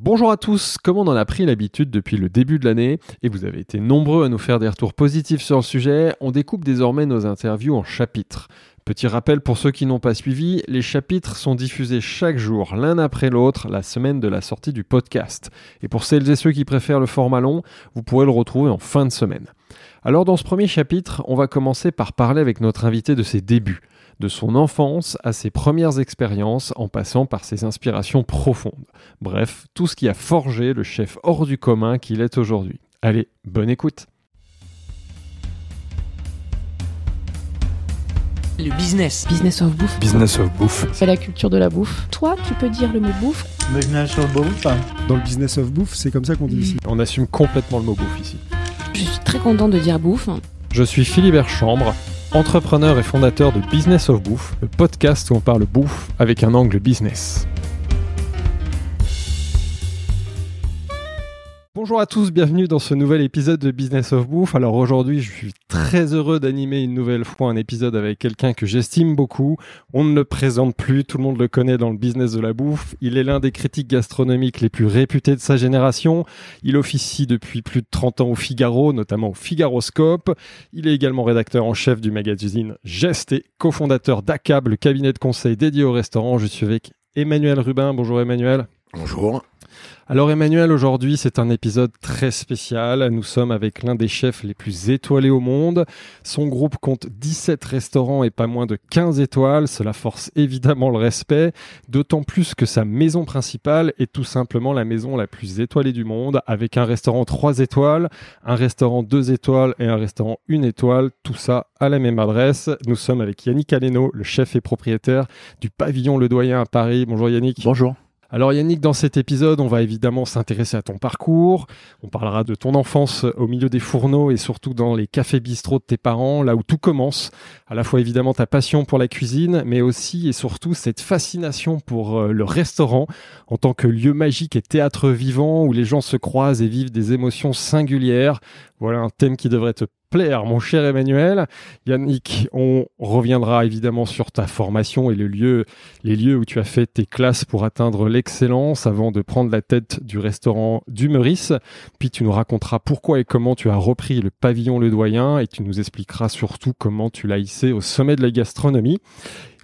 Bonjour à tous, comme on en a pris l'habitude depuis le début de l'année, et vous avez été nombreux à nous faire des retours positifs sur le sujet, on découpe désormais nos interviews en chapitres. Petit rappel pour ceux qui n'ont pas suivi, les chapitres sont diffusés chaque jour, l'un après l'autre, la semaine de la sortie du podcast. Et pour celles et ceux qui préfèrent le format long, vous pourrez le retrouver en fin de semaine. Alors dans ce premier chapitre, on va commencer par parler avec notre invité de ses débuts de son enfance à ses premières expériences en passant par ses inspirations profondes. Bref, tout ce qui a forgé le chef hors du commun qu'il est aujourd'hui. Allez, bonne écoute Le business. Business of bouffe. Business of bouffe. C'est la culture de la bouffe. Toi, tu peux dire le mot bouffe Business of bouffe. Dans le business of bouffe, c'est comme ça qu'on dit ici. On assume complètement le mot bouffe ici. Je suis très content de dire bouffe. Je suis Philibert Chambre, entrepreneur et fondateur de Business of Bouffe, le podcast où on parle bouffe avec un angle business. Bonjour à tous, bienvenue dans ce nouvel épisode de Business of Bouffe. Alors aujourd'hui, je suis très heureux d'animer une nouvelle fois un épisode avec quelqu'un que j'estime beaucoup. On ne le présente plus, tout le monde le connaît dans le business de la bouffe. Il est l'un des critiques gastronomiques les plus réputés de sa génération. Il officie depuis plus de 30 ans au Figaro, notamment au Figaroscope. Il est également rédacteur en chef du magazine Geste et cofondateur d'ACAB, le cabinet de conseil dédié au restaurant. Je suis avec Emmanuel Rubin. Bonjour Emmanuel. Bonjour. Alors Emmanuel, aujourd'hui c'est un épisode très spécial. Nous sommes avec l'un des chefs les plus étoilés au monde. Son groupe compte 17 restaurants et pas moins de 15 étoiles. Cela force évidemment le respect, d'autant plus que sa maison principale est tout simplement la maison la plus étoilée du monde, avec un restaurant 3 étoiles, un restaurant 2 étoiles et un restaurant 1 étoile. Tout ça à la même adresse. Nous sommes avec Yannick Aleno, le chef et propriétaire du pavillon Le Doyen à Paris. Bonjour Yannick. Bonjour. Alors Yannick, dans cet épisode, on va évidemment s'intéresser à ton parcours. On parlera de ton enfance au milieu des fourneaux et surtout dans les cafés bistrots de tes parents, là où tout commence. À la fois évidemment ta passion pour la cuisine, mais aussi et surtout cette fascination pour euh, le restaurant en tant que lieu magique et théâtre vivant où les gens se croisent et vivent des émotions singulières. Voilà un thème qui devrait te plaire, mon cher Emmanuel. Yannick, on reviendra évidemment sur ta formation et le lieu, les lieux où tu as fait tes classes pour atteindre l'excellence avant de prendre la tête du restaurant du Meurice. Puis tu nous raconteras pourquoi et comment tu as repris le pavillon Le Doyen et tu nous expliqueras surtout comment tu l'as hissé au sommet de la gastronomie.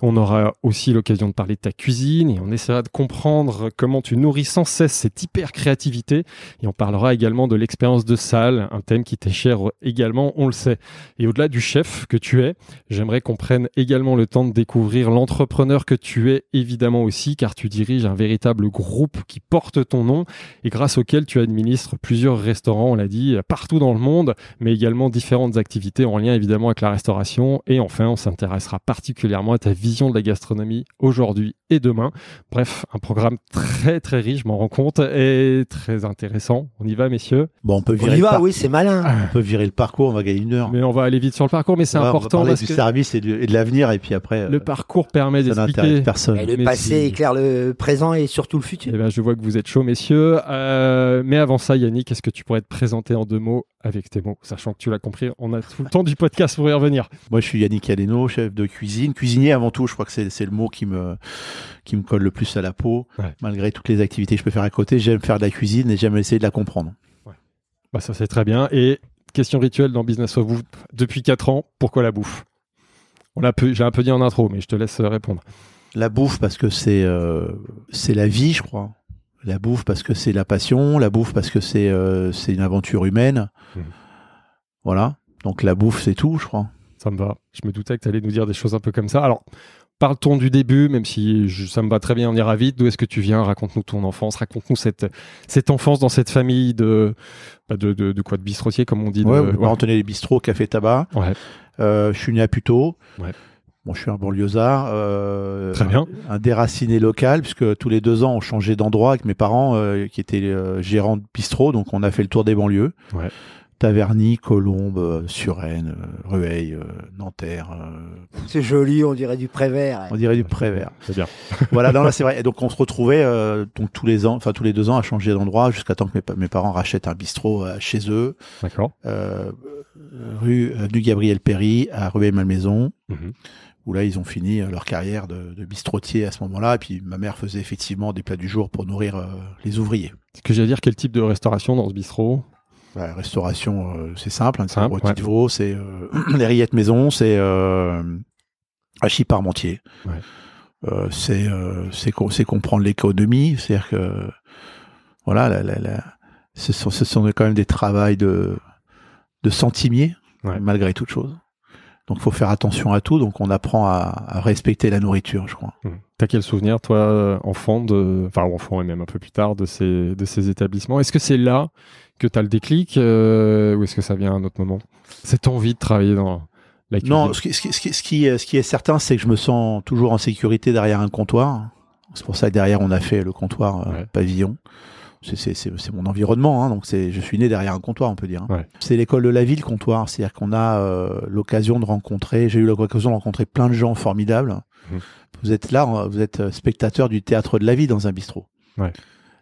On aura aussi l'occasion de parler de ta cuisine et on essaiera de comprendre comment tu nourris sans cesse cette hyper créativité. Et on parlera également de l'expérience de salle, un thème qui t'est cher également, on le sait. Et au-delà du chef que tu es, j'aimerais qu'on prenne également le temps de découvrir l'entrepreneur que tu es évidemment aussi, car tu diriges un véritable groupe qui porte ton nom et grâce auquel tu administres plusieurs restaurants, on l'a dit, partout dans le monde, mais également différentes activités en lien évidemment avec la restauration. Et enfin, on s'intéressera particulièrement à ta vision de la gastronomie aujourd'hui et demain. Bref, un programme très très riche, je m'en rends compte, et très intéressant. On y va, messieurs? Bon, on peut On virer y le va, oui, c'est malin. On peut virer le parcours, on va gagner une heure. Mais on va aller vite sur le parcours, mais c'est On important on va parler parce du que service et, du- et de l'avenir, et puis après, le euh, parcours permet d'expliquer. personne. Et le Mais passé si- éclaire le présent et surtout le Eh futur. ben, je vois que vous êtes chaud, messieurs. Euh, mais avant ça, Yannick, est-ce que tu pourrais te présenter en deux mots avec tes mots, sachant que tu l'as compris, on a tout le temps du podcast pour y revenir. Moi, je suis Yannick Aleno, chef de cuisine, cuisinier avant tout. Je crois que c'est le mot qui me qui me colle le plus à la peau. Ouais. Malgré toutes les activités que je peux faire à côté, j'aime faire de la cuisine et j'aime essayer de la comprendre. Bah, ça, c'est très bien. Et question rituelle dans Business of Bouffe, depuis 4 ans, pourquoi la bouffe? On l'a peu- J'ai un peu dit en intro, mais je te laisse euh, répondre. La bouffe parce que c'est euh, c'est la vie, je crois. La bouffe parce que c'est la passion. La bouffe parce que c'est euh, c'est une aventure humaine. Mhm. Voilà. Donc la bouffe, c'est tout, je crois. Ça me va. Je me doutais que tu allais nous dire des choses un peu comme ça. Alors, parle-t-on du début, même si je- ça me va très bien, on ira vite. D'où est-ce que tu viens? Raconte-nous ton enfance. Raconte-nous cette, cette enfance dans cette famille de, bah, de, de, de quoi? De bistrotier, comme on dit. de- Ouais, ouais. parents tenaient les bistrots, café, tabac. Ouais. Euh, je suis né à Puteaux. Ouais. Bon, je suis un banlieusard. euh, Très bien. Un déraciné local, puisque tous les deux ans, on changeait d'endroit avec mes parents, euh, qui étaient euh, gérants de bistrot. Donc, on a fait le tour des banlieues. Ouais. Taverny, Colombes, euh, Suresnes, euh, Rueil, euh, Nanterre. C'est joli, on dirait du Prévert. on dirait du Prévert. C'est bien. voilà, non, là, c'est vrai. Et donc, on se retrouvait euh, donc tous les ans, enfin tous les deux ans, à changer d'endroit jusqu'à temps que mes, pa- mes parents rachètent un bistrot euh, chez eux, D'accord. euh, rue avenue Gabriel Péry à Rueil-Malmaison. Mhm. où là ils ont fini leur carrière de, de bistrotier à ce moment-là. Et puis ma mère faisait effectivement des plats du jour pour nourrir euh, les ouvriers. Ce que j'allais dire, quel type de restauration dans ce bistrot? Bah, restauration, euh, c'est simple. Hein, c'est ouais. veau, c'est euh, les rillettes maison, c'est euh, hachis parmentier. Ouais. Euh, c'est euh, c'est co- c'est comprendre l'économie, c'est-à-dire que voilà, la, la, la- ce, sont, ce sont quand même des travails de de centimiers Ouais. malgré toute chose. Donc, faut faire attention à tout. Donc, on apprend à, à respecter la nourriture, je crois. Hmm. T'as quel souvenir, toi, euh, enfant, de, enfin enfant et même un peu plus tard, de ces, de ces établissements? Est-ce que c'est là que tu as le déclic euh, ou est-ce que ça vient à un autre moment? Cette envie de travailler dans la cuisine Non, ce qui, ce qui- ce qui- ce qui est- ce qui est certain, c'est que je me sens toujours en sécurité derrière un comptoir. C'est pour ça que derrière, on a fait le comptoir euh, Ouais. pavillon. C'est- mon environnement, hein, donc je suis né derrière un comptoir, on peut dire. hein. Ouais. C'est l'école de la ville, comptoir. C'est-à-dire qu'on a euh, l'occasion de rencontrer, j'ai eu l'occasion de rencontrer plein de gens formidables. Mhm. Vous êtes là, euh, vous êtes spectateur du théâtre de la vie dans un bistrot. Ouais.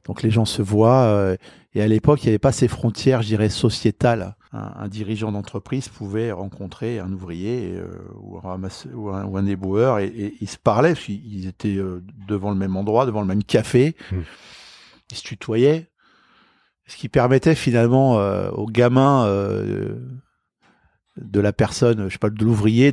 Donc les gens se voient, euh, et à l'époque, il n'y avait pas ces frontières, je dirais, sociétales. Un, un dirigeant d'entreprise pouvait rencontrer un ouvrier euh, ou, un ramasse- ou, un, ou un éboueur et, et ils se parlaient, parce qu'ils étaient euh, devant le même endroit, devant le même café, Mm. Se tutoyaient, ce qui permettait finalement euh, aux gamins euh, de la personne, je sais pas, de l'ouvrier,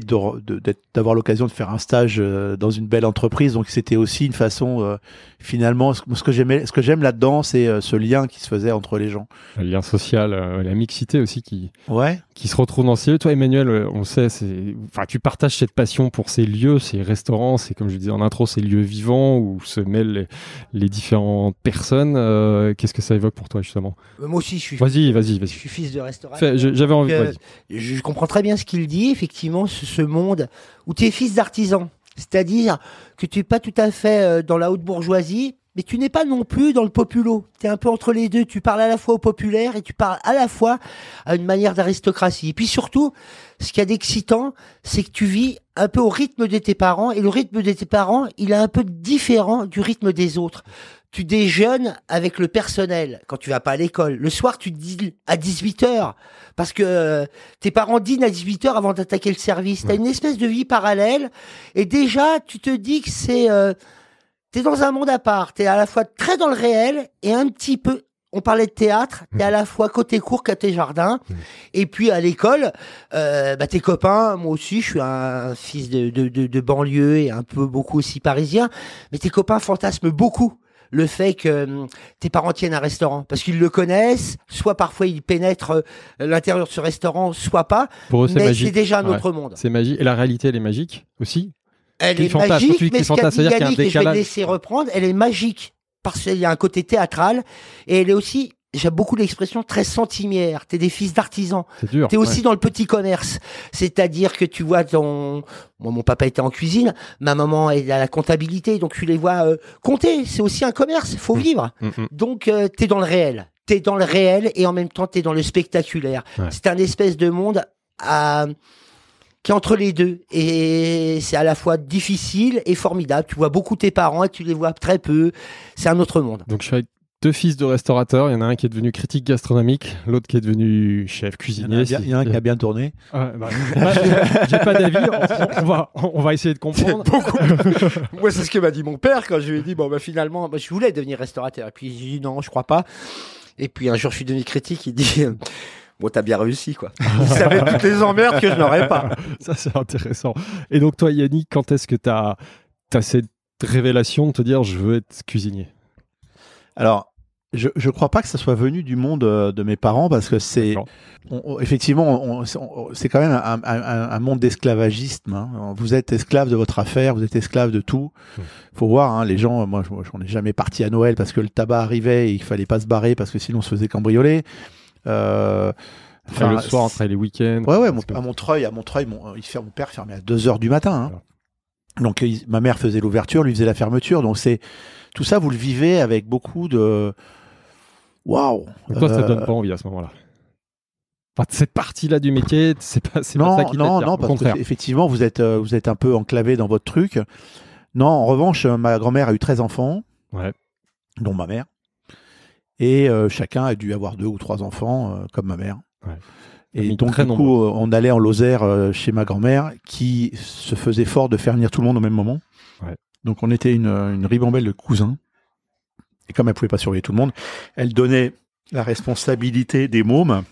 d'avoir l'occasion de faire un stage euh, dans une belle entreprise. Donc c'était aussi une façon, euh, finalement, ce, ce que j'aimais, ce que j'aime là-dedans, c'est euh, ce lien qui se faisait entre les gens. Le lien social, euh, la mixité aussi qui, Ouais. qui se retrouve dans ces lieux. Toi, Emmanuel, euh, on sait, c'est, enfin, tu partages cette passion pour ces lieux, ces restaurants, c'est comme je disais en intro, ces lieux vivants où se mêlent les, les différentes personnes. Euh, qu'est-ce que ça évoque pour toi justement? Moi aussi, je suis, Vas-y, vas-y, je vas-y. suis fils de restaurateur. J'avais envie. Euh, vas-y. je comprends très bien ce qu'il dit, effectivement, ce, ce monde où tu es fils d'artisan. C'est-à-dire que tu n'es pas tout à fait euh, dans la haute bourgeoisie, mais tu n'es pas non plus dans le populo. Tu es un peu entre les deux. Tu parles à la fois au populaire et tu parles à la fois à une manière d'aristocratie. Et puis surtout, ce qu'il y a d'excitant, c'est que tu vis un peu au rythme de tes parents et le rythme de tes parents, il est un peu différent du rythme des autres. Tu déjeunes avec le personnel quand tu vas pas à l'école. Le soir, tu dînes à 18 heures parce que euh, tes parents dînent à 18 heures avant d'attaquer le service. T'as une espèce de vie parallèle et déjà tu te dis que c'est euh, t'es dans un monde à part. T'es à la fois très dans le réel et un petit peu. On parlait de théâtre, t'es à la fois côté cours côté jardin, et puis à l'école, euh, bah, tes copains, moi aussi, je suis un fils de, de, de, de banlieue et un peu beaucoup aussi parisien, mais tes copains fantasment beaucoup le fait que hum, tes parents tiennent un restaurant parce qu'ils le connaissent, soit parfois ils pénètrent euh, l'intérieur de ce restaurant, soit pas, Pour eux, c'est mais magique. c'est déjà un Ouais. autre monde. C'est magique. Et la réalité, elle est magique aussi? Elle est fantasme, magique, mais ce qu'a dit Yannick, et je vais laisser reprendre, elle est magique parce qu'il y a un côté théâtral et elle est aussi, j'aime beaucoup l'expression, très centimière. T'es des fils d'artisans. C'est dur. T'es aussi ouais. dans le petit commerce. C'est-à-dire que tu vois ton, moi, mon papa était en cuisine, ma maman est à la comptabilité, donc tu les vois euh, compter. C'est aussi un commerce. Faut Mm. vivre. Mm, mm. Donc, euh, t'es dans le réel. T'es dans le réel et en même temps, t'es dans le spectaculaire. Ouais. C'est un espèce de monde à- qui est entre les deux. Et c'est à la fois difficile et formidable. Tu vois beaucoup tes parents et tu les vois très peu. C'est un autre monde. Donc je suis avec deux fils de restaurateurs. Il y en a un qui est devenu critique gastronomique, l'autre qui est devenu chef Il y en cuisinier. a, bien- il y en a un qui a bien tourné. Ouais, bah, j'ai- pas d'avis. On, on va, on va essayer de comprendre. Moi, c'est ce que m'a dit mon père quand je lui ai dit, bon, bah, finalement, bah, je voulais devenir restaurateur. Et puis, j'ai dit, non, je crois pas. Et puis, un jour, je suis devenu critique. Il dit, euh, bon, t'as bien réussi, quoi. Il savait toutes les emmerdes que je n'aurais pas. Ça, c'est intéressant. Et donc, toi, Yannick, quand est-ce que tu as, cette révélation de te dire je veux être cuisinier? Alors, je ne crois pas que ça soit venu du monde euh, de mes parents parce que c'est effectivement c'est quand même un, un- un- un monde d'esclavagisme. hein. Vous êtes esclave de votre affaire, vous êtes esclave de tout. Hmm. Faut voir, hein, les gens. Moi, je- moi, j'en ai jamais parti à Noël parce que le tabac arrivait et il fallait pas se barrer parce que sinon on se faisait cambrioler. Euh, Enfin, le soir, après les week-ends. Ouais, ouais, mon- à Montreuil, à Montreuil, mon, il fer- mon père fermait à 2 heures du matin. hein. Donc, il- ma mère faisait l'ouverture, lui faisait la fermeture. Donc, c'est tout ça, vous le vivez avec beaucoup de. Waouh! Toi, ça te donne Euh, pas envie à ce moment-là. Enfin, cette partie-là du métier, c'est pas, c'est pas Non, ça qui non, non, parce que effectivement, vous êtes, euh, vous êtes un peu enclavé dans votre truc. Non, en revanche, euh, ma grand-mère a eu 13 enfants, Ouais. dont ma mère. Et euh, chacun a dû avoir deux ou trois enfants, euh, comme ma mère. Ouais. Et donc, du coup, euh, on allait en Lozère euh, chez ma grand-mère, qui se faisait fort de faire venir tout le monde au même moment. Donc, on était une, une ribambelle de cousins. Et comme elle pouvait pas surveiller tout le monde, elle donnait la responsabilité des mômes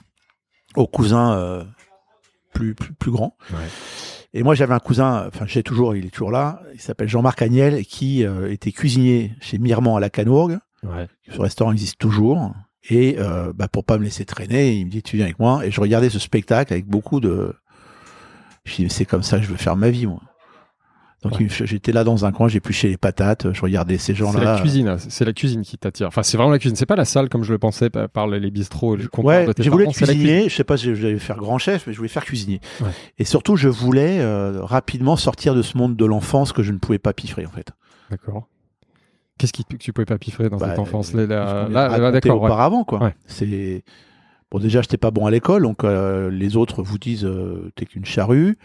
aux cousins euh, plus, plus, plus grands. Ouais. Et moi, j'avais un cousin, enfin, j'ai toujours, il est toujours là, il s'appelle Jean-Marc Agnel, qui euh, était cuisinier chez Miremont à la Canourgue. Ouais. Ce restaurant existe toujours. Et euh, bah, pour pas me laisser traîner, il me dit, tu viens avec moi. Et je regardais ce spectacle avec beaucoup de... Je dis, c'est comme ça que je veux faire ma vie, moi. Donc Ouais. j'étais là dans un coin, j'épluchais les patates, je regardais ces C'est la gens-là. cuisine, hein. c'est la cuisine qui t'attire. Enfin, c'est vraiment la cuisine. C'est pas la salle comme je le pensais par, les bistrots, les Ouais, j'ai voulu parents, être c'est la cuisine. cuisinier. Je sais pas si je vais faire grand chef, mais je voulais faire cuisinier. Ouais. Et surtout, je voulais euh, rapidement sortir de ce monde de l'enfance que je ne pouvais pas piffrer en fait. D'accord. Qu'est-ce qui, que tu pouvais pas piffrer dans Bah, cette enfance? euh, là, là, d'accord. auparavant quoi. Ouais. C'est bon déjà j'étais pas bon à l'école donc euh, les autres vous disent euh, t'es qu'une charrue.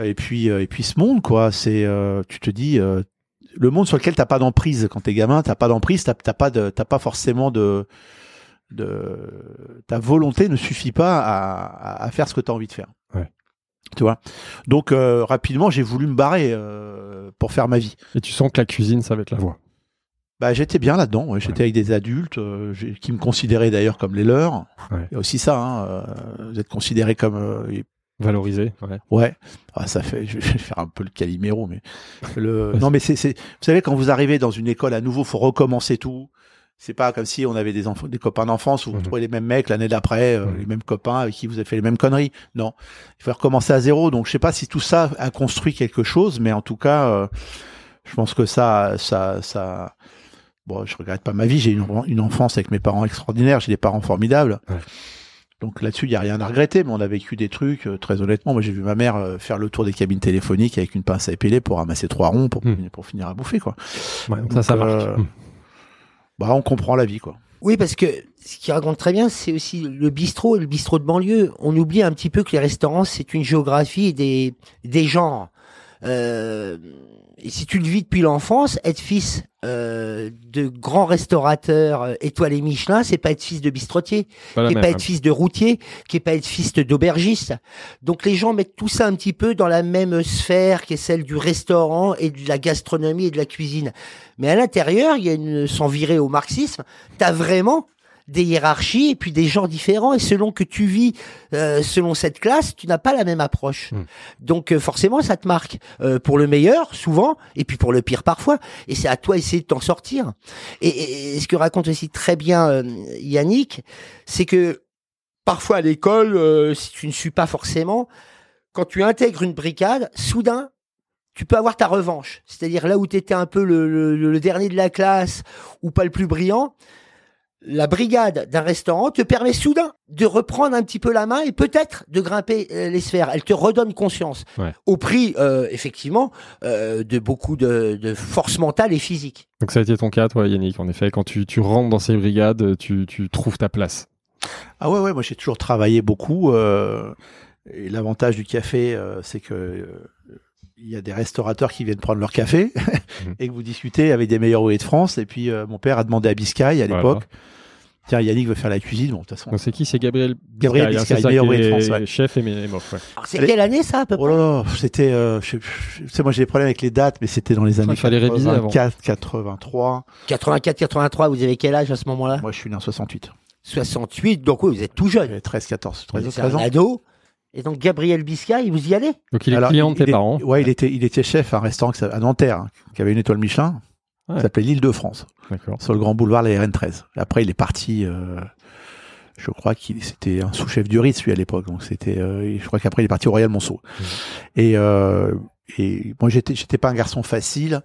Et puis euh, et puis ce monde quoi, c'est euh, tu te dis euh, le monde sur lequel t'as pas d'emprise quand t'es gamin, t'as pas d'emprise, t'as pas de t'as pas forcément de de ta volonté ne suffit pas à, à, faire ce que t'as envie de faire. Ouais. Tu vois? Donc euh, rapidement j'ai voulu me barrer euh, pour faire ma vie. Et tu sens que la cuisine, ça va être la voie. Bah, j'étais bien là-dedans. ouais. J'étais avec des adultes euh, qui me considéraient d'ailleurs comme les leurs. Ouais. A aussi ça. Hein, euh, vous êtes considérés comme euh, Valoriser. Ouais. ouais. Ah, ça fait. Je vais faire un peu le caliméro, mais le. Non, mais c'est c'est. Vous savez quand vous arrivez dans une école à nouveau, faut recommencer tout. C'est pas comme si on avait des enfants, des copains d'enfance où vous Mhm. trouvez les mêmes mecs l'année d'après, euh, Mhm. les mêmes copains avec qui vous avez fait les mêmes conneries. Non, il faut recommencer à zéro. Donc je sais pas si tout ça a construit quelque chose, mais en tout cas, euh, je pense que ça, ça, ça. Bon, je regrette pas ma vie. J'ai une, une enfance avec mes parents extraordinaires. J'ai des parents formidables. Ouais. Donc là-dessus, il y a rien à regretter. Mais on a vécu des trucs euh, très honnêtement. Moi, j'ai vu ma mère euh, faire le tour des cabines téléphoniques avec une pince à épiler pour ramasser trois ronds pour, Mhm. pour finir à bouffer quoi. Ouais, donc ça, ça marque. euh, Hum. Bah, on comprend la vie quoi. Oui, parce que ce qui raconte très bien, c'est aussi le bistrot et le bistrot de banlieue. On oublie un petit peu que les restaurants, c'est une géographie des, des genres. Euh, et si tu le vis depuis l'enfance, être fils euh, de grands restaurateurs euh, étoilés Michelin, c'est pas être fils de bistrotier, Pas qui est pas hein. être fils de routier, qui est pas être fils d'aubergiste. Donc les gens mettent tout ça un petit peu dans la même sphère qui est celle du restaurant et de la gastronomie et de la cuisine. Mais à l'intérieur, il y a une, sans virer au marxisme, t'as vraiment des hiérarchies et puis des genres différents. Et selon que tu vis euh, selon cette classe tu n'as pas la même approche. Mm. donc euh, forcément ça te marque. Euh, pour le meilleur souvent et puis pour le pire parfois. Et c'est à toi d'essayer de t'en sortir. Et, et- et ce que raconte aussi très bien euh, Yannick c'est que parfois à l'école euh, si tu ne suis pas forcément quand tu intègres une brigade soudain tu peux avoir ta revanche. C'est-à-dire là où tu étais un peu le, le- le dernier de la classe ou pas le plus brillant, la brigade d'un restaurant te permet soudain de reprendre un petit peu la main et peut-être de grimper euh, les sphères. Elle te redonne conscience. Ouais. Au prix, euh, effectivement, euh, de beaucoup de, de force mentale et physique. Donc ça a été ton cas, toi, Yannick. En effet, quand tu, tu rentres dans ces brigades, tu, tu trouves ta place. Ah ouais, ouais, moi j'ai toujours travaillé beaucoup. euh, et l'avantage du café, euh, c'est que euh, il y a des restaurateurs qui viennent prendre leur café Mhm. et que vous discutez avec des meilleurs ouvriers de France. Et puis euh, mon père a demandé à Biscay à Voilà. l'époque. Tiens, Yannick veut faire la cuisine. Bon, de toute façon. C'est qui? C'est Gabriel Gabriel Biscay, hein, Biscay, c'est ça, meilleur ouvrier de France, ouais. chef et mof, ouais. Alors, c'est quelle année ça à peu Oh près là là, c'était, euh, je, je, tu sais, moi j'ai des problèmes avec les dates, mais c'était dans les années il fallait réviser avant. 84, 83. 84, 83, vous avez quel âge à ce moment-là? Moi je suis né en 68. 68, donc oui, vous êtes tout jeune. J'avais 13, 14, 13, C'est 13 un ans. ado. Et donc Gabriel Biscay, vous y allez Donc il est client de tes parents. Ouais, il était, il était chef à un restaurant à Nanterre, hein, qui avait une étoile Michelin, qui s'appelait l'île de France, sur le grand boulevard, la RN13. Après, il est parti, euh, je crois qu'il c'était un sous-chef du Ritz, lui, à l'époque. Donc c'était, euh, je crois qu'après, il est parti au Royal Monceau. Euh, et, moi, j'étais, j'étais pas un garçon facile.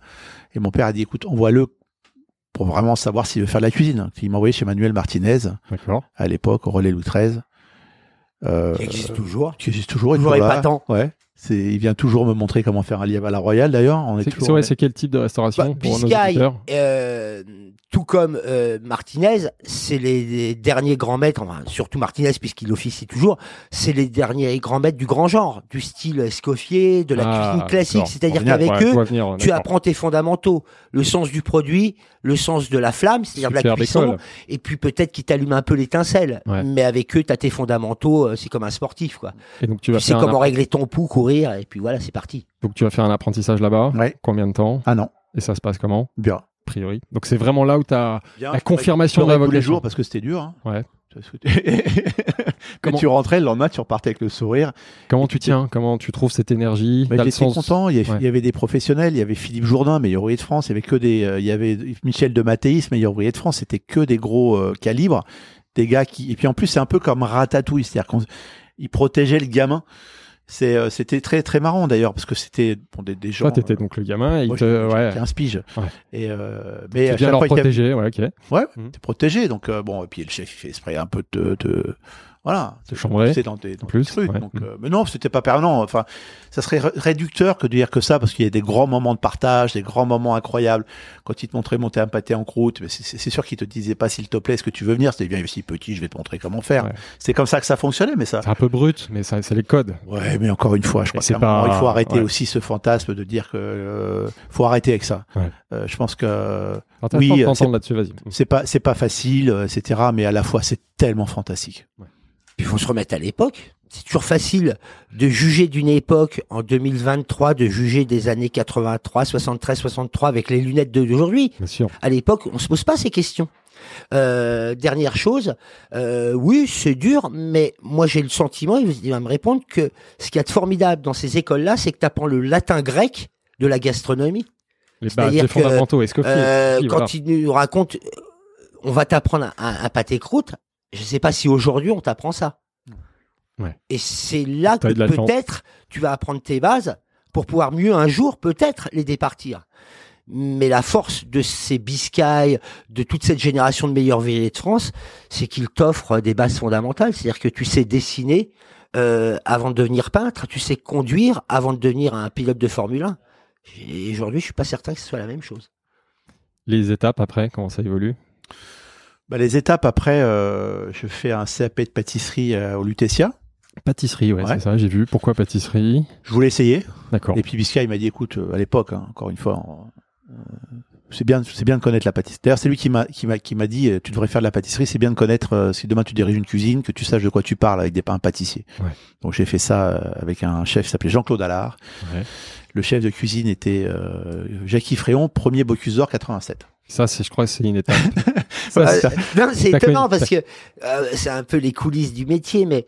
Et mon père a dit, écoute, envoie-le pour vraiment savoir s'il veut faire de la cuisine. Hein, il m'a envoyé chez Manuel Martinez, à l'époque, au Relais Louis 13. Qui existe toujours. qui existe toujours. Toujours épatant. Ouais. C'est, il vient toujours me montrer comment faire un lièvre à la Royale d'ailleurs. On est, C'est toujours. c'est- ouais, c'est quel type de restauration Bah, pour nos Biscay, auditeurs euh, tout comme euh, Martinez, c'est les, les derniers grands maîtres, enfin, surtout Martinez puisqu'il officie toujours, c'est les derniers grands maîtres du grand genre, du style Escoffier, de la Ah, cuisine classique. C'est-à-dire qu'avec Ouais, eux, venir, tu apprends tes fondamentaux, le sens du produit, le sens de la flamme, c'est-à-dire de la cuisson, et puis peut-être qui t'allume un peu l'étincelle. Ouais. Mais avec eux, t'as tes fondamentaux, euh, c'est comme un sportif, quoi. Et donc tu Tu, vas sais faire un comment régler ton pouls, courir, et puis voilà, c'est parti. donc tu vas faire un apprentissage là-bas. Ouais. Combien de temps Ah non. Et ça se passe comment Bien. priori. Donc c'est vraiment là où tu as Bien, La confirmation je de la pleurais tous les vocation. jours parce que c'était dur. hein. Ouais. Quand tu rentrais le lendemain, tu repartais avec le sourire. Comment tu tiens? Comment tu trouves cette énergie? Bah, J'étais sens- content. Il y, avait, Ouais. il y avait des professionnels. Il y avait Philippe Jourdain, meilleur ouvrier de France. Il y avait que des. euh, il y avait Michel de Mathéis, meilleur ouvrier de France. C'était que des gros euh, calibres, des gars qui. Et puis en plus, c'est un peu comme Ratatouille, c'est-à-dire qu'ils protégeaient le gamin. C'est, euh, c'était très très marrant d'ailleurs parce que c'était bon, des, des gens. Toi, t'étais donc le gamin et il Moi, te. Ouais. 15 piges. Ouais. Et euh, mais Tu à chaque fois avait- protéger, ouais, ok. Ouais, Mhm. t'es protégé. Donc, euh, bon, et puis le chef, il fait exprès un peu de. de voilà. De chambrer, C'est dans tes, dans plus, trucs. ouais. Donc, euh, mais non, c'était pas permanent. Enfin, ça serait ré- réducteur que de dire que ça, parce qu'il y a des grands moments de partage, des grands moments incroyables. Quand ils te montraient monter un pâté en croûte, mais c'est- c'est c'est sûr qu'ils te disaient pas s'il te plaît, est-ce que tu veux venir C'était bien si petit, je vais te montrer comment faire. Ouais. C'est comme ça que ça fonctionnait, mais ça. C'est un peu brut, mais ça, c'est les codes. Ouais, mais encore une fois, je crois c'est moment, pas- il faut arrêter ouais. aussi ce fantasme de dire que euh, faut arrêter avec ça. Euh, je pense que Oui, euh, t'entendre là-dessus, vas-y. c'est pas c'est pas facile, etc. Mais à la fois, c'est tellement fantastique. Puis il faut se remettre à l'époque. C'est toujours facile de juger d'une époque en 2023, de juger des années 83, 73, 63 avec les lunettes d'aujourd'hui. À l'époque, on se pose pas ces questions. Euh, dernière chose, euh, oui, c'est dur, mais moi j'ai le sentiment, il va- me répondre que ce qu'il y a de formidable dans ces écoles-là, c'est que tu apprends le latin grec de la gastronomie. Les, bases, que, fondamentaux, Escoffier. Euh, quand voilà. il nous raconte, euh, on va t'apprendre un, un pâté croûte, je sais pas si aujourd'hui on t'apprend ça. Ouais. Et c'est là que peut-être tu vas apprendre tes bases pour pouvoir mieux un jour peut-être les départir. Mais la force de ces Biscay, de toute cette génération de meilleurs ouvriers de France, c'est qu'ils t'offrent des bases fondamentales. C'est-à-dire que tu sais dessiner euh, avant de devenir peintre, tu sais conduire avant de devenir un pilote de Formule 1. Et aujourd'hui, je suis pas certain que ce soit la même chose. Les étapes après, comment ça évolue? Bah, les étapes après, euh, je fais un CAP de pâtisserie euh, au Lutetia. Pâtisserie, ouais, Ouais. c'est ça, j'ai vu. Pourquoi pâtisserie? Je voulais essayer. D'accord. Et puis Biscay, il m'a dit, écoute, euh, à l'époque, hein, encore une fois, euh, c'est bien, c'est bien de connaître la pâtisserie. D'ailleurs, c'est lui qui m'a, qui m'a, qui m'a dit, tu devrais faire de la pâtisserie. C'est bien de connaître. si demain tu diriges une cuisine, que tu saches de quoi tu parles avec des pains pâtissiers. Ouais. Donc j'ai fait ça avec un chef qui s'appelait Jean-Claude Allard. Ouais. Le chef de cuisine était euh, Jackie Fréon, premier Bocuse d'Or 87. Ça, c'est, je crois que c'est une étape. Ça, Euh, c'est non, c'est étonnant parce que euh, c'est un peu les coulisses du métier, mais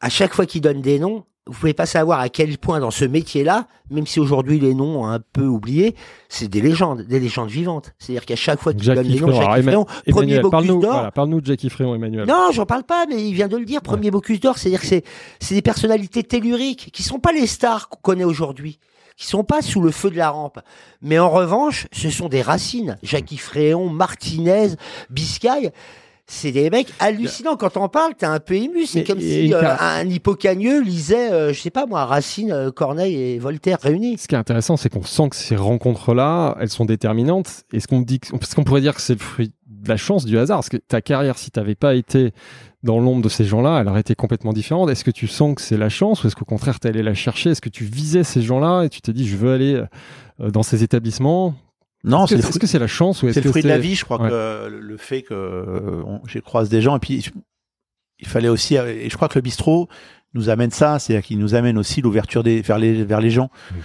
à chaque fois qu'il donne des noms, vous pouvez pas savoir à quel point dans ce métier-là, même si aujourd'hui les noms ont un peu oublié, c'est des légendes, des légendes vivantes. C'est-à-dire qu'à chaque fois qu'il donne des noms, Jackie Fréon, premier Emmanuel, Bocuse parle-nous, d'Or. voilà, parle-nous de Jackie Fréon, Emmanuel. Non, j'en parle pas, mais il vient de le dire, premier Bocuse d'Or, c'est-à-dire que c'est, c'est des personnalités telluriques qui sont pas les stars qu'on connaît aujourd'hui, qui sont pas sous le feu de la rampe. Mais en revanche, ce sont des racines. Jackie Fréon, Martinez, Biscay, c'est des mecs hallucinants. Quand on parle, t'es un peu ému. C'est comme si euh, un hippocagneux lisait, euh, je sais pas moi, Racine, euh, Corneille et Voltaire réunis. Ce qui est intéressant, c'est qu'on sent que ces rencontres-là, elles sont déterminantes. Est-ce qu'on dit, parce qu'on pourrait dire que c'est le fruit de la chance, du hasard, parce que ta carrière, si t'avais pas été dans l'ombre de ces gens-là, elle aurait été complètement différente. Est-ce que tu sens que c'est la chance, ou est-ce qu'au contraire, t'es allé la chercher? Est-ce que tu visais ces gens-là et tu t'es dit, je veux aller euh, dans ces établissements? Non, Est-ce c'est fruit- que c'est la chance ou est-ce c'est le fruit de la vie, je crois Ouais. que le- le fait que euh, j'ai croise des gens et puis il fallait aussi et je crois que le bistrot nous amène ça, c'est-à-dire qu'il nous amène aussi l'ouverture des vers les vers les gens. Oui.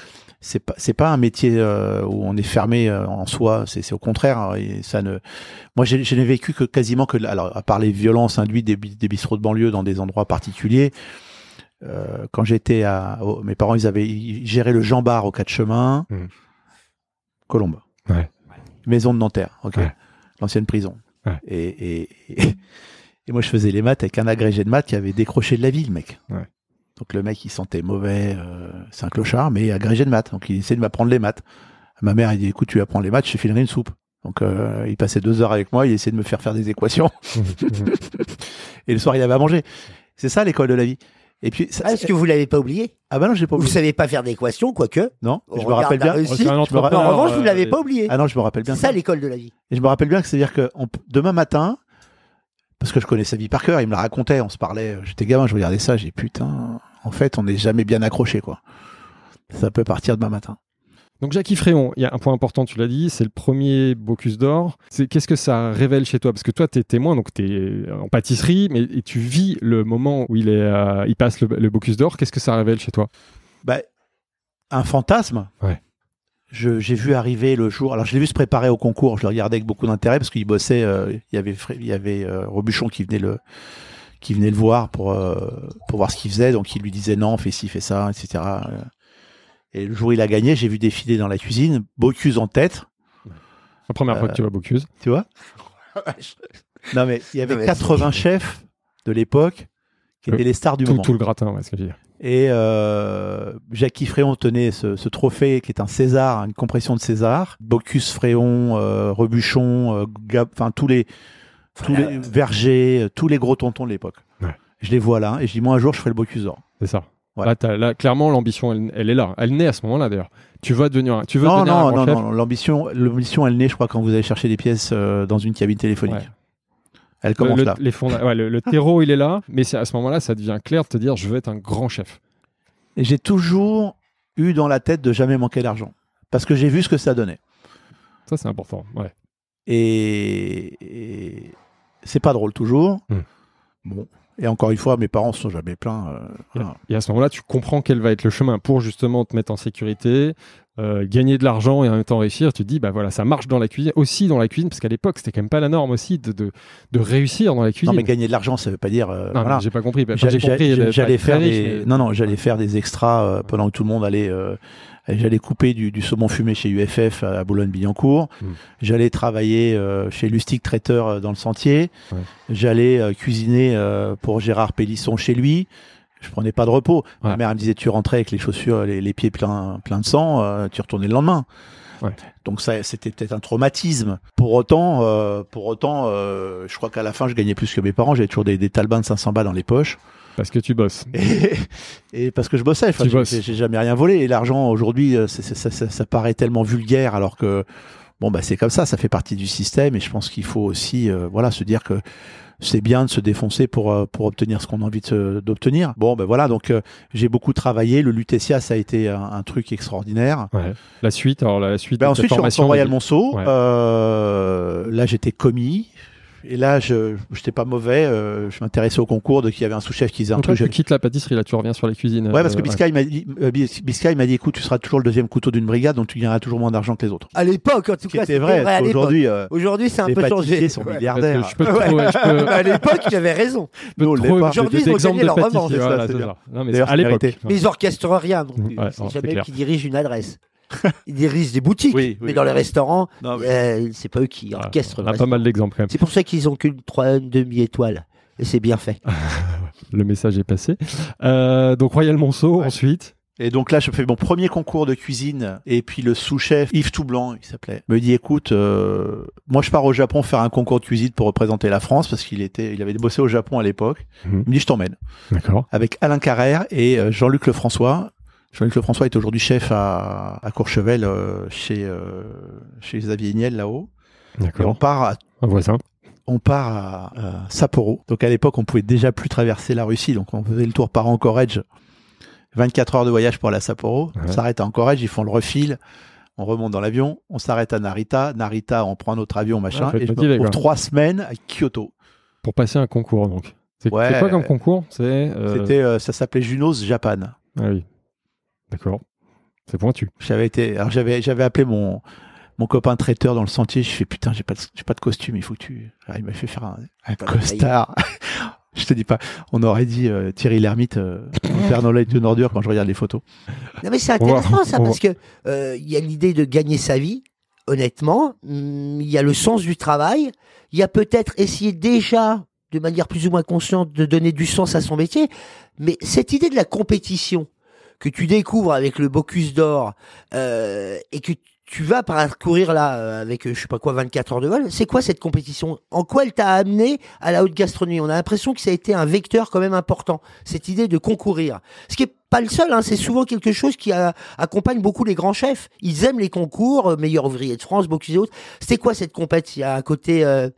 C'est pas c'est pas un métier euh, où on est fermé euh, en soi, c'est au contraire hein, et ça ne moi je n'ai vécu que quasiment que alors à part les violences induites des, bi- des bistrots de banlieue dans des endroits particuliers euh, quand j'étais à mes parents ils avaient ils géraient le Jean Bar au quatre chemins Mhm. Colombe Ouais. maison de Nanterre ok Ouais. l'ancienne prison Ouais. et, et, et, et moi je faisais les maths avec un agrégé de maths qui avait décroché de la ville mec Ouais. Donc le mec il sentait mauvais euh, c'est un clochard mais agrégé de maths donc il essayait de m'apprendre les maths. Ma mère il dit écoute tu apprends les maths je te filerai une soupe. Donc euh, il passait deux heures avec moi il essayait de me faire faire des équations. Et le soir il avait à manger. C'est ça l'école de la vie. Et puis ça- Ah, Est-ce que vous l'avez pas oublié? Ah bah non j'ai pas Vous oublié. savez pas faire d'équations, quoique. non je me rappelle bien. réussite, en revanche, vous euh, l'avez pas oublié. ah non je me rappelle bien C'est ça l'école de la vie. Et je me rappelle bien que c'est-à-dire que on- demain matin, parce que je connais sa vie par cœur, il me la racontait, on se parlait, j'étais gamin, je regardais ça, j'ai putain, en fait, on n'est jamais bien accroché, quoi. Ça peut partir demain matin. Donc Jackie Fréon, il y a un point important, tu l'as dit, c'est le premier Bocuse d'Or. C'est qu'est-ce que ça révèle chez toi? Parce que toi, tu es témoin, donc tu es en pâtisserie, mais et tu vis le moment où il est, euh, il passe le, le Bocuse d'Or. Qu'est-ce que ça révèle chez toi? Bah, un fantasme. Ouais. Je- j'ai vu arriver le jour. Alors, je l'ai vu se préparer au concours. Je le regardais avec beaucoup d'intérêt parce qu'il bossait. euh, il y avait, il y avait euh, Robuchon qui venait le, qui venait le voir pour euh, pour voir ce qu'il faisait. Donc, il lui disait non, fais ci, fais ça, etc. Et le jour où il a gagné, j'ai vu défiler dans la cuisine, Bocuse en tête. La première fois que tu vois Bocuse. Tu vois? Non, mais il y avait Non, mais 80 chefs de l'époque qui Le- étaient les stars du Tout, moment. tout le gratin, ouais, ce que je veux dire. Et euh, Jackie Fréon tenait ce, ce trophée qui est un César, une compression de César. Bocuse Fréon, euh, Rebuchon, euh, Gab- enfin tous les tous les Vergers, euh, tous les gros tontons de l'époque. Ouais. Je les vois là et je dis moi un jour je ferai le Bocuse d'or. C'est ça. Ouais. Là, là, clairement, l'ambition, elle, elle est là. Elle naît à ce moment-là, d'ailleurs. Tu vas devenir, un- tu veux Non devenir un non grand non chef? non, l'ambition l'ambition elle naît je crois quand vous allez chercher des pièces euh, dans une cabine téléphonique. Ouais. Elle Le, commence le- là. les fonda- ouais, le, le terreau, il est là, mais c'est à ce moment-là, ça devient clair de te dire, je veux être un grand chef. Et j'ai toujours eu dans la tête de jamais manquer d'argent parce que j'ai vu ce que ça donnait. Ça, c'est important. Ouais. Et, et c'est pas drôle toujours. Hmm. Bon. Et encore une fois, mes parents se sont jamais plaints. euh, voilà. Et à ce moment-là, tu comprends quel va être le chemin pour justement te mettre en sécurité, euh, gagner de l'argent et en même temps réussir. Tu te dis, bah voilà, ça marche dans la cuisine, aussi dans la cuisine, parce qu'à l'époque, c'était quand même pas la norme aussi de, de, de réussir dans la cuisine. Non, mais gagner de l'argent, ça veut pas dire. euh, Non, voilà. j'ai pas compris. Est J'allais très faire riche, des. mais- Non, non, j'allais faire des extras euh, pendant que tout le monde allait. euh, J'allais couper du, du saumon fumé chez UFF à Boulogne-Billancourt. Hmm. J'allais travailler euh, chez Lustig Traiteur dans le Sentier. Ouais. J'allais euh, cuisiner euh, pour Gérard Pélisson chez lui. Je prenais pas de repos. Ma mère elle me disait tu rentrais avec les chaussures, les, les pieds pleins pleins de sang, euh, tu retournais le lendemain. Ouais. Donc ça, c'était peut-être un traumatisme. Pour autant, euh, pour autant, euh, je crois qu'à la fin, je gagnais plus que mes parents. J'avais toujours des, des talbans de 500 balles dans les poches. Parce que tu bosses. Et, et parce que je bossais, enfin, Tu j'ai- jamais rien volé. Et l'argent aujourd'hui, c'est- c'est- ça, ça- ça paraît tellement vulgaire, alors que bon bah c'est comme ça, ça fait partie du système. Et je pense qu'il faut aussi, euh, voilà, se dire que c'est bien de se défoncer pour euh, pour obtenir ce qu'on a envie d'obtenir. Bon ben voilà, donc euh, j'ai beaucoup travaillé. Le Lutetia, ça a été un, un truc extraordinaire. Ouais. La suite, alors la suite Ben de ensuite, je suis rentré Royal Monceau. Ouais. Euh, là, j'étais commis. Et là, je j'étais pas mauvais. euh, je m'intéressais au concours, donc il y avait un sous-chef qui disait un Donc là, truc. tu quittes la pâtisserie, là, tu reviens sur la cuisine. Ouais, parce que euh, Biscay m'a dit, euh, Bis- Biscay m'a dit, écoute, tu seras toujours le deuxième couteau d'une brigade, donc tu gagneras toujours moins d'argent que les autres. À l'époque, en tout cas, était c'était vrai. l'époque. Aujourd'hui, euh, Aujourd'hui, c'est un les peu pâtissiers changé. sont Ouais. milliardaires. je peux te trouver, je peux, À l'époque, il avait raison. je. Aujourd'hui, ils ont gagné leur revanche, pâtissiers, c'est ça, voilà, c'est c'est bien. ça. Non, mais D'ailleurs, à l'époque. Mais ils orchestrent rien non plus. Ouais, c'est jamais qui dirigent une adresse. Ils dirigent des boutiques, Oui, oui, mais dans les restaurants, Non, mais- euh, c'est pas eux qui Voilà. orchestrent. On le a pas restaurant. mal d'exemples quand même. C'est pour ça qu'ils ont qu'une trois demi étoile. Et c'est bien fait. Le message est passé. Euh, donc Royal Monceau, Ouais. ensuite. Et donc là, je fais mon premier concours de cuisine. Et puis le sous-chef, Yves Toublanc, il s'appelait, me dit, écoute, euh, moi je pars au Japon faire un concours de cuisine pour représenter la France, parce qu'il était, il avait bossé au Japon à l'époque. Mhm. Il me dit, je t'emmène. D'accord. Avec Alain Carrère et Jean-Luc Lefrançois. Jean-Luc Lefrançois est aujourd'hui chef à, à Courchevel, euh, chez, euh, chez Xavier Niel là-haut. Et on D'accord. part à Un voisin. on part à, à Sapporo. Donc à l'époque, on pouvait déjà plus traverser la Russie, donc on faisait le tour par Anchorage. 24 heures de voyage pour aller à Sapporo. On s'arrête à Anchorage, ils font le refil. On remonte dans l'avion, on s'arrête à Narita. Narita, on prend un autre avion, machin. Ouais, être et je me retrouve quoi. trois semaines à Kyoto. Pour passer un concours, donc. C'est Ouais. quoi comme concours? C'est. euh, C'était, euh, ça s'appelait Junos Japan. Ah oui. D'accord. C'est pointu. J'avais été, alors j'avais, j'avais appelé mon, mon copain traiteur dans le sentier. Je fais putain, j'ai pas, de, j'ai pas de costume. Il faut que tu. Alors, il m'a fait faire un, un de costard. je te dis pas. On aurait dit euh, Thierry Lhermitte, euh, Père Noël est une ordure quand je regarde les photos. Non, mais c'est intéressant ça, parce que euh, il y a l'idée de gagner sa vie, honnêtement. Hum, Il y a le sens du travail. Il y a peut-être essayer déjà, de manière plus ou moins consciente, de donner du sens à son métier. Mais cette idée de la compétition que tu découvres avec le Bocuse d'or euh, et que tu vas parcourir là euh, avec euh, je sais pas quoi 24 heures de vol, c'est quoi cette compétition? En quoi elle t'a amené à la haute gastronomie? On a l'impression que ça a été un vecteur quand même important, cette idée de concourir. Ce qui est pas le seul, hein, c'est souvent quelque chose qui accompagne beaucoup les grands chefs. Ils aiment les concours, euh, meilleur ouvrier de France, Bocuse et autres. C'était quoi cette compète? Il y a un côté euh,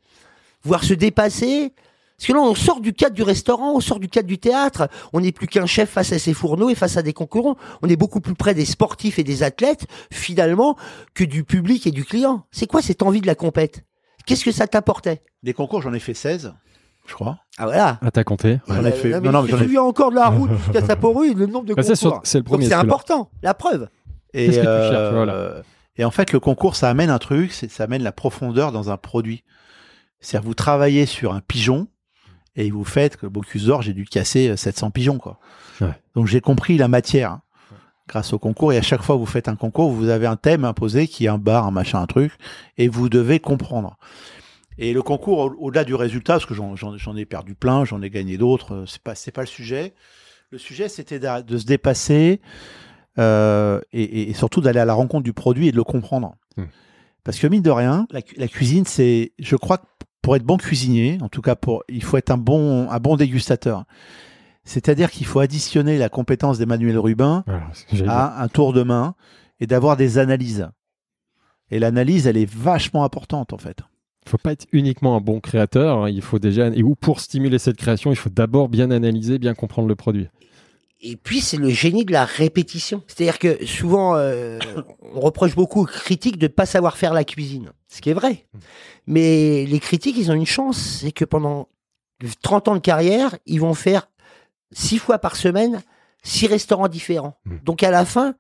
voir se dépasser. Parce que là, on sort du cadre du restaurant, on sort du cadre du théâtre. On n'est plus qu'un chef face à ses fourneaux et face à des concurrents. On est beaucoup plus près des sportifs et des athlètes, finalement, que du public et du client. C'est quoi cette envie de la compète? Qu'est-ce que ça t'apportait? Des concours, j'en ai fait 16, je crois. Ah voilà. À ta compter. J'en ai fait- non, non, mais j'en me ai- souviens encore de la route jusqu'à Sapporo et le nombre de Bah, c'est concours. c'est le Donc premier. c'est celui-là. important, la preuve. Et, Qu'est-ce que tu euh, cherches, voilà. Et en fait, le concours, ça amène un truc, ça amène la profondeur dans un produit. C'est-à-dire, vous travaillez sur un pigeon et vous faites que le Bocuse d'Or, j'ai dû casser euh, 700 pigeons, quoi. Ouais. Donc, j'ai compris la matière hein, grâce au concours. Et à chaque fois que vous faites un concours, vous avez un thème imposé qui est un bar, un machin, un truc, et vous devez comprendre. Et le concours, au- au-delà du résultat, parce que j'en- ai perdu plein, j'en ai gagné d'autres, euh, c'est pas pas le sujet. Le sujet, c'était de se dépasser euh, et, surtout d'aller à la rencontre du produit et de le comprendre. Hmm. Parce que mine de rien, la, la cuisine, c'est, je crois que pour être bon cuisinier, en tout cas pour, il faut être un bon, un bon dégustateur. C'est-à-dire qu'il faut additionner la compétence d'Emmanuel Rubin Voilà, dire. à un tour de main et d'avoir des analyses. Et l'analyse, elle est vachement importante en fait. Il faut pas être uniquement un bon créateur. hein, Il faut déjà, et ou pour stimuler cette création, il faut d'abord bien analyser, bien comprendre le produit. Et puis, c'est le génie de la répétition. C'est-à-dire que souvent, euh, on reproche beaucoup aux critiques de ne pas savoir faire la cuisine. Ce qui est vrai. Mais les critiques, ils ont une chance. C'est que pendant 30 ans de carrière, ils vont faire six fois par semaine, six restaurants différents. Mm. Donc, à la fin,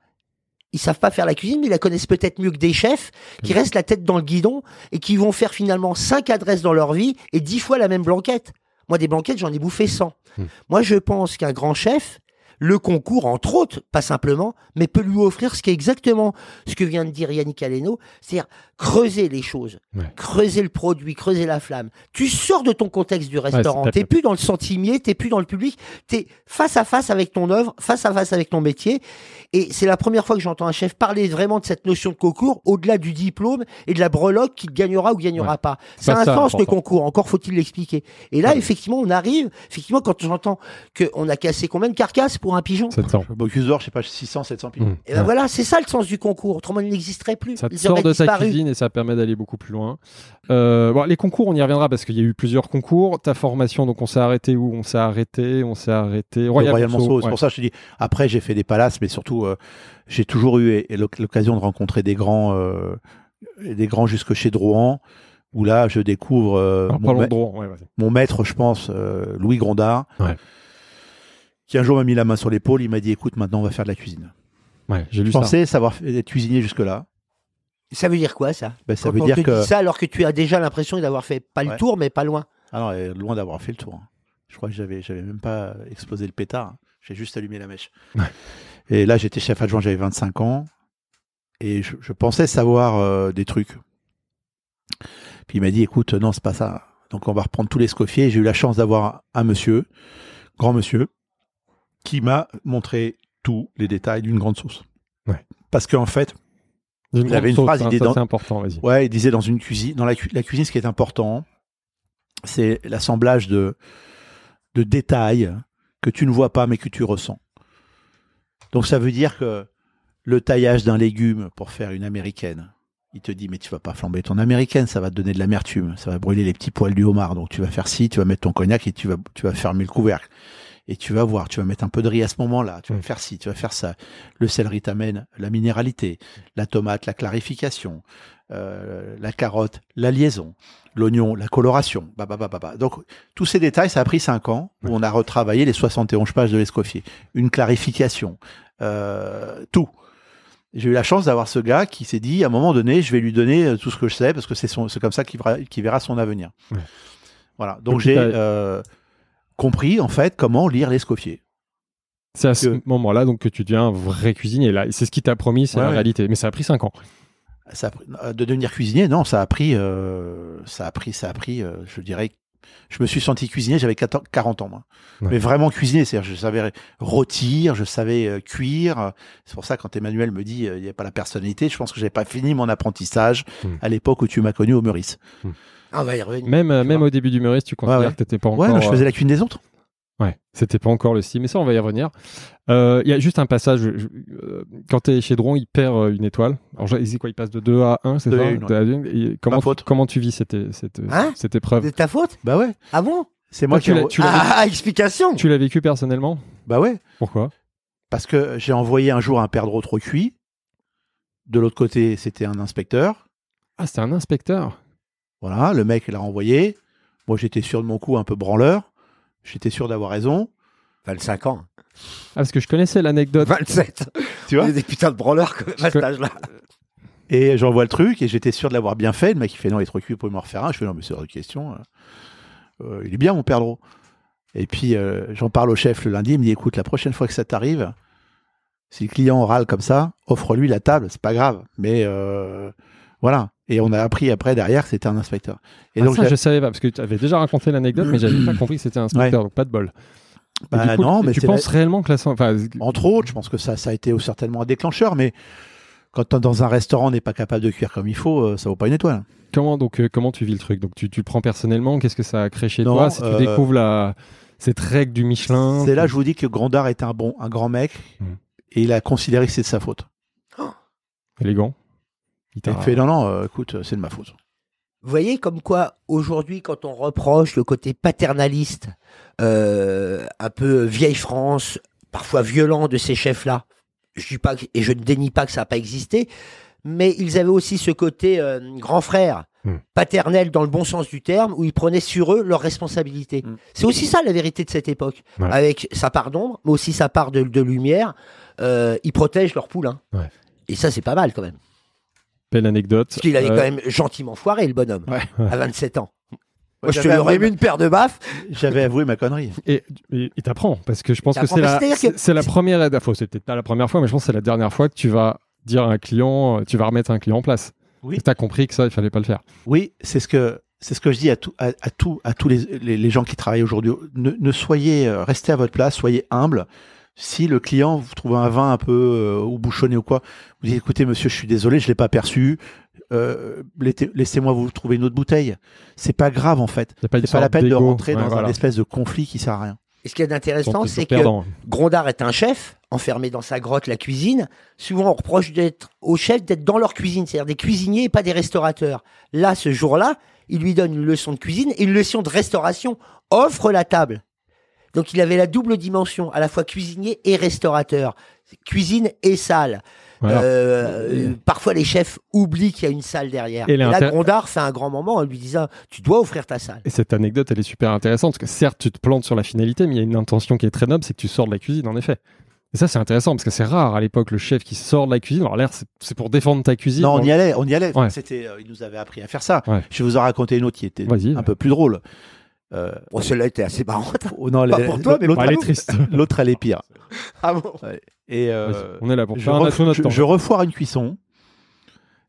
ils savent pas faire la cuisine, mais ils la connaissent peut-être mieux que des chefs qui Mm. restent la tête dans le guidon et qui vont faire finalement cinq adresses dans leur vie et dix fois la même blanquette. Moi, des blanquettes, j'en ai bouffé 100. Mm. Moi, je pense qu'un grand chef, le concours, entre autres, pas simplement, mais peut lui offrir ce qui est exactement ce que vient de dire Yannick Aleno, c'est-à-dire creuser les choses, Ouais. creuser le produit, creuser la flamme. Tu sors de ton contexte du restaurant, c'est t'es plus dans le centimier, t'es plus dans le public, t'es face à face avec ton œuvre, face à face avec ton métier. Et c'est la première fois que j'entends un chef parler vraiment de cette notion de concours, au-delà du diplôme et de la breloque qui gagnera ou gagnera Ouais. pas. C'est pas un ça, sens le concours, encore faut-il l'expliquer. Et là, Ouais. effectivement, on arrive, effectivement, quand j'entends qu'on a cassé combien de carcasses pour un pigeon 700. Le Bocuse d'Or, je sais pas, 600, 700 pigeons. Mmh. et ben Ouais. voilà, c'est ça le sens du concours. Autrement, il n'existerait plus. Ça te Ils sort de ta cuisine et ça permet d'aller beaucoup plus loin. Euh, bon, les concours, on y reviendra parce qu'il y a eu plusieurs concours. Ta formation, donc on s'est arrêté où? On s'est arrêté, on s'est arrêté. Royal, Royal, Monceau, Monceau, c'est ouais. pour ça que je te dis. Après, j'ai fait des palaces, mais surtout, euh, j'ai toujours eu l'occasion de rencontrer des grands, euh, des grands jusque chez Drouan, où là, je découvre euh, Alors, mon, parlons ma- de droit, ouais, vas-y. mon maître, je pense, euh, Louis Grondard, Ouais. Qui un jour m'a mis la main sur l'épaule. Il m'a dit, écoute, maintenant, on va faire de la cuisine. Ouais, j'ai lu Je pensais savoir être cuisinier jusque-là. Ça veut dire quoi, ça? Ben, ça Quand veut on dire te que dit ça alors que tu as déjà l'impression d'avoir fait pas le Ouais. tour, mais pas loin. Ah non, euh, loin d'avoir fait le tour. hein. Je crois que j'avais, j'avais même pas explosé le pétard. hein. J'ai juste allumé la mèche. Et là, j'étais chef adjoint, j'avais 25 ans. Et je, je pensais savoir euh, des trucs. Puis il m'a dit, écoute, non, c'est pas ça. Donc on va reprendre tous les scoffiers. J'ai eu la chance d'avoir un monsieur, grand monsieur, qui m'a montré tous les détails d'une grande sauce. Ouais. Parce qu'en fait, Il avait une phrase, hein, il dans- c'est important. Ouais, il disait dans une cuisine, dans la, cu- la cuisine, ce qui est important, c'est l'assemblage de, de détails que tu ne vois pas mais que tu ressens. Donc ça veut dire que le taillage d'un légume pour faire une américaine, il te dit mais tu vas pas flamber ton américaine, ça va te donner de l'amertume, ça va brûler les petits poils du homard. Donc tu vas faire ci, tu vas mettre ton cognac et tu vas tu vas fermer le couvercle. Et tu vas voir, tu vas mettre un peu de riz à ce moment-là, tu vas Mm. faire ci, tu vas faire ça. Le céleri t'amène la minéralité, la tomate, la clarification, euh, la carotte, la liaison, l'oignon, la coloration. Bah, bah, bah, bah, bah. Donc, tous ces détails, ça a pris cinq ans où on a retravaillé les 71 pages de l'Escoffier. Une clarification, euh, tout. J'ai eu la chance d'avoir ce gars qui s'est dit, à un moment donné, je vais lui donner euh, tout ce que je sais parce que c'est comme ça qu'il verra, son avenir. Ouais. Voilà. Donc, Donc, j'ai euh, compris, en fait, comment lire l'Escoffier. C'est à ce que- moment-là donc que tu deviens un vrai cuisinier. Là, c'est ce qui t'a promis, c'est Ouais, la ouais. réalité. Mais ça a pris 5 ans. Ça a pris- euh, de devenir cuisinier, non, ça a pris, euh, ça a pris, ça a pris, euh, je dirais, je me suis senti cuisinier, j'avais 14 40 ans, moi. Ouais. Mais vraiment cuisinier, c'est-à-dire, je savais rôtir, je savais cuire. C'est pour ça, quand Emmanuel me dit, il n'y a pas la personnalité, je pense que j'avais pas fini mon apprentissage Mm. à l'époque où tu m'as connu au Meurice. Ah, on va y revenir. Même, euh, même au début du Meurice, tu considères Ouais, ouais. que t'étais pas encore. Ouais, non, je euh, faisais la cuisine des autres. Ouais, c'était pas encore le style, mais ça, on va y revenir. Euh, Il y a juste un passage. je- euh, quand tu es chez Dron, il perd euh, une étoile. Alors, je- il dit quoi Il passe de 2 à 1, c'est ça une, une. Et comment, faute. comment tu vis cette, cette, Hein cette épreuve C'est ta faute Bah ouais, Ah bon c'est moi Toi, qui. tu Ah, explication Tu l'as vécu personnellement Bah ouais, Pourquoi parce que j'ai envoyé un jour un perdreau trop cuit. De l'autre côté, c'était un inspecteur. Ah, c'était un inspecteur. Voilà, le mec l'a renvoyé. Moi, j'étais sûr de mon coup, un peu branleur. J'étais sûr d'avoir raison. 25 ans. Ah, parce que je connaissais l'anecdote. 27. Tu vois Il y a des putins de branleurs à cet âge-là. Et j'envoie le truc et j'étais sûr de l'avoir bien fait. Le mec il fait non, il est trop cuit pour m'en refaire un. Je fais non, mais c'est hors de question. Euh, il est bien mon perdreau. Et puis euh, j'en parle au chef le lundi. Il me dit écoute, la prochaine fois que ça t'arrive, si le client râle comme ça, offre-lui la table. C'est pas grave. Mais euh, voilà. Et on a appris après derrière que c'était un inspecteur. Et Ah, donc ça, je savais pas, parce que tu avais déjà raconté l'anecdote, mais j'avais pas compris que c'était un inspecteur, donc pas de bol. Bah coup, non, mais tu penses réellement que la enfin, Entre autres, je pense que ça, ça a été certainement un déclencheur, mais quand t'es dans un restaurant, on n'est pas capable de cuire comme il faut, euh, ça vaut pas une étoile. comment donc euh, comment tu vis le truc? Donc tu, tu le prends personnellement? Qu'est-ce que ça a créé chez Non, toi? Si tu euh, découvres la cette règle du Michelin, C'est là, je vous dis que Grandard est un bon, un grand mec, Mm. et il a considéré que c'est de sa faute. élégant. Il t'a- fait non, non, euh, écoute, c'est de ma faute. Vous voyez comme quoi aujourd'hui quand on reproche le côté paternaliste, euh, un peu vieille France, parfois violent de ces chefs-là, je dis pas que- et je ne dénie pas que ça n'a pas existé, mais ils avaient aussi ce côté euh, grand frère, Hmm. paternel dans le bon sens du terme, où ils prenaient sur eux leurs responsabilités. Hmm. C'est aussi ça la vérité de cette époque, Ouais. avec sa part d'ombre, mais aussi sa part de, de lumière. Euh, ils protègent leurs poulains. Ouais. Et ça, c'est pas mal quand même. Belle anecdote. Parce qu'il avait Euh, quand même gentiment foiré, le bonhomme, Ouais. à 27 ans. Moi, je te l'aurais mis une paire de baffes. j'avais avoué ma connerie. Et et t'apprends parce que je pense que c'est la c'est-à-dire c'est que- c'est la première enfin, c'est peut-être pas la première fois mais je pense que c'est la dernière fois que tu vas dire à un client euh, tu vas remettre un client en place. Oui. Tu as compris que ça il fallait pas le faire. Oui, c'est ce que c'est ce que je dis à tout, à, à tout, à tous les, les, les gens qui travaillent aujourd'hui. Ne, ne soyez, euh, restez à votre place, soyez humble. Si le client vous trouve un vin un peu euh, ou bouchonné ou quoi, vous dites écoutez monsieur, je suis désolé, je l'ai pas perçu. Euh, laissez- Laissez-moi vous trouver une autre bouteille. C'est pas grave en fait. A pas une C'est pas la peine de rentrer Ouais, dans voilà. un espèce de conflit qui sert à rien. Et ce qui est intéressant, c'est que. Grondard est un chef, enfermé dans sa grotte, la cuisine. Souvent, on reproche d'être aux chefs d'être dans leur cuisine, c'est-à-dire des cuisiniers et pas des restaurateurs. Là, ce jour-là, il lui donne une leçon de cuisine et une leçon de restauration. Offre la table. Donc, il avait la double dimension, à la fois cuisinier et restaurateur. Cuisine et salle. Voilà. Euh, parfois, les chefs oublient qu'il y a une salle derrière. Et Et, là, Grondard fait un grand moment en lui disant Tu dois offrir ta salle. Et cette anecdote, elle est super intéressante parce que certes, tu te plantes sur la finalité, mais il y a une intention qui est très noble, c'est que tu sors de la cuisine, en effet. Et ça, c'est intéressant parce que c'est rare à l'époque le chef qui sort de la cuisine. Alors l'air, c'est- pour défendre ta cuisine. Non, on y allait, on y allait. Ouais. C'était, euh, il nous avait appris à faire ça. Ouais. Je vais vous en raconter une autre qui était un peu plus drôle. Euh, Bon, celle-là était assez marrante. oh non, Pas pour toi, mais l'autre, elle est triste. l'autre, elle est pire. Ah bon Et euh, on est là pour je, faire un ref- je- temps. je refoire une cuisson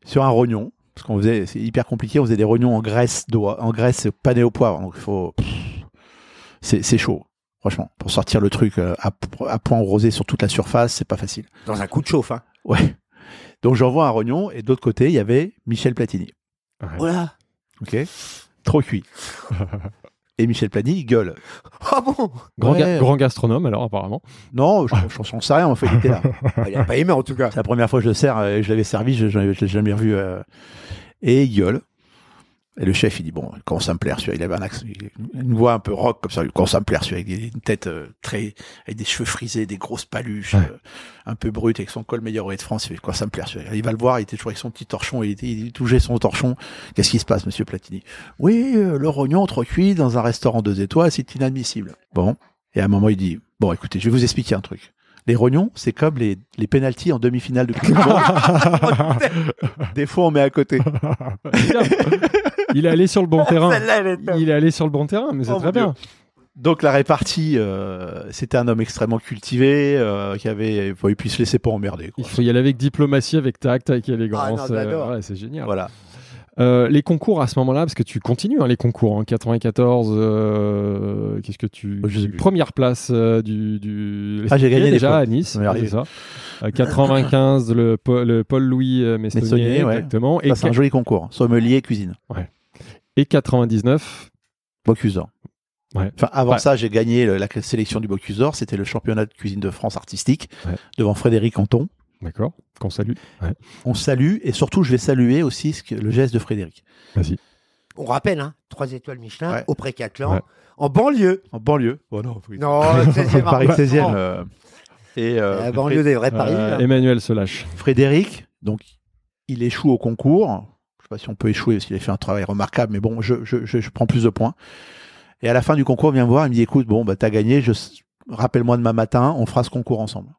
sur un rognon parce qu'on faisait, c'est hyper compliqué. On faisait des rognons en graisse d'oie, en graisse panée au poivre. Donc il faut, c'est, c'est chaud. Franchement, pour sortir le truc euh, à, à point rosé sur toute la surface, c'est pas facile. Dans un coup de chauffe, hein. Ouais. Donc j'envoie un rognon et de l'autre côté, il y avait Michel Platini. Voilà. Ok. Trop cuit. Et Michel Platini, il gueule. Ah bon Grand, ga- Ouais. grand gastronome, alors, apparemment. Non, je j'en sais rien, en fait, il était là. Il a pas aimé en tout cas. C'est la première fois que je le sers, euh, je l'avais servi, je ne l'ai jamais revu. euh, et il gueule. Et le chef, il dit, bon, il commence à me plaire, celui-là. Il avait un accent, une voix un peu rock, comme ça, il commence à me plaire, celui-là. avec une tête euh, très, avec des cheveux frisés, des grosses paluches, Ouais. euh, un peu brut, avec son col meilleur de France. Il fait, quoi, ça me plaire, celui-là. Il va le voir, il était toujours avec son petit torchon, il, était, il touchait son torchon. Qu'est-ce qui se passe, monsieur Platini? Oui, euh, le rognon trop cuit dans un restaurant deux étoiles, c'est inadmissible. Bon. Et à un moment, il dit, bon, écoutez, je vais vous expliquer un truc. Les rognons, c'est comme les, les pénalties en demi-finale de Coupe du Monde. Des fois, on met à côté. Il est allé sur le bon terrain. Il est allé sur le bon terrain, mais c'est Oh, très bien. Donc la répartie, euh, c'était un homme extrêmement cultivé, euh, qui avait, il puisse se laisser pas emmerder. quoi. Il faut y aller avec diplomatie, avec tact, avec élégance. Ah euh, ouais, c'est génial. Voilà. Euh, les concours à ce moment-là, parce que tu continues hein, les concours en 94. euh, Qu'est-ce que tu Je sais plus. première place euh, du, du Ah, j'ai gagné déjà à Nice, c'est ça. Euh, 95 le, Paul- le Paul Louis euh, Messonnier, Messonnier, ouais. exactement, et, Ça, c'est un joli concours. Sommelier, cuisine. et 99 Bocuse. Ouais. Enfin, avant Ouais. ça, j'ai gagné le- la sélection du Bocuse. C'était le championnat de cuisine de France artistique Ouais. devant Frédéric Anton. D'accord, qu'on salue. Ouais. On salue et surtout, je vais saluer aussi ce que- le geste de Frédéric. Vas-y. On rappelle, hein, 3 étoiles Michelin Ouais. au Précathlon, Ouais. en banlieue. En banlieue. Oh non, oui. Non, 16e Paris arrondissement. 16e. euh, et euh, La banlieue des vrais Paris. Euh. Emmanuel se lâche. Frédéric, donc, il échoue au concours. Je sais pas si on peut échouer parce qu'il a fait un travail remarquable, mais bon, je, je, je, je prends plus de points. Et à la fin du concours, il vient me voir, il me dit, écoute, bon, bah, t'as gagné, je, rappelle-moi demain matin, on fera ce concours ensemble.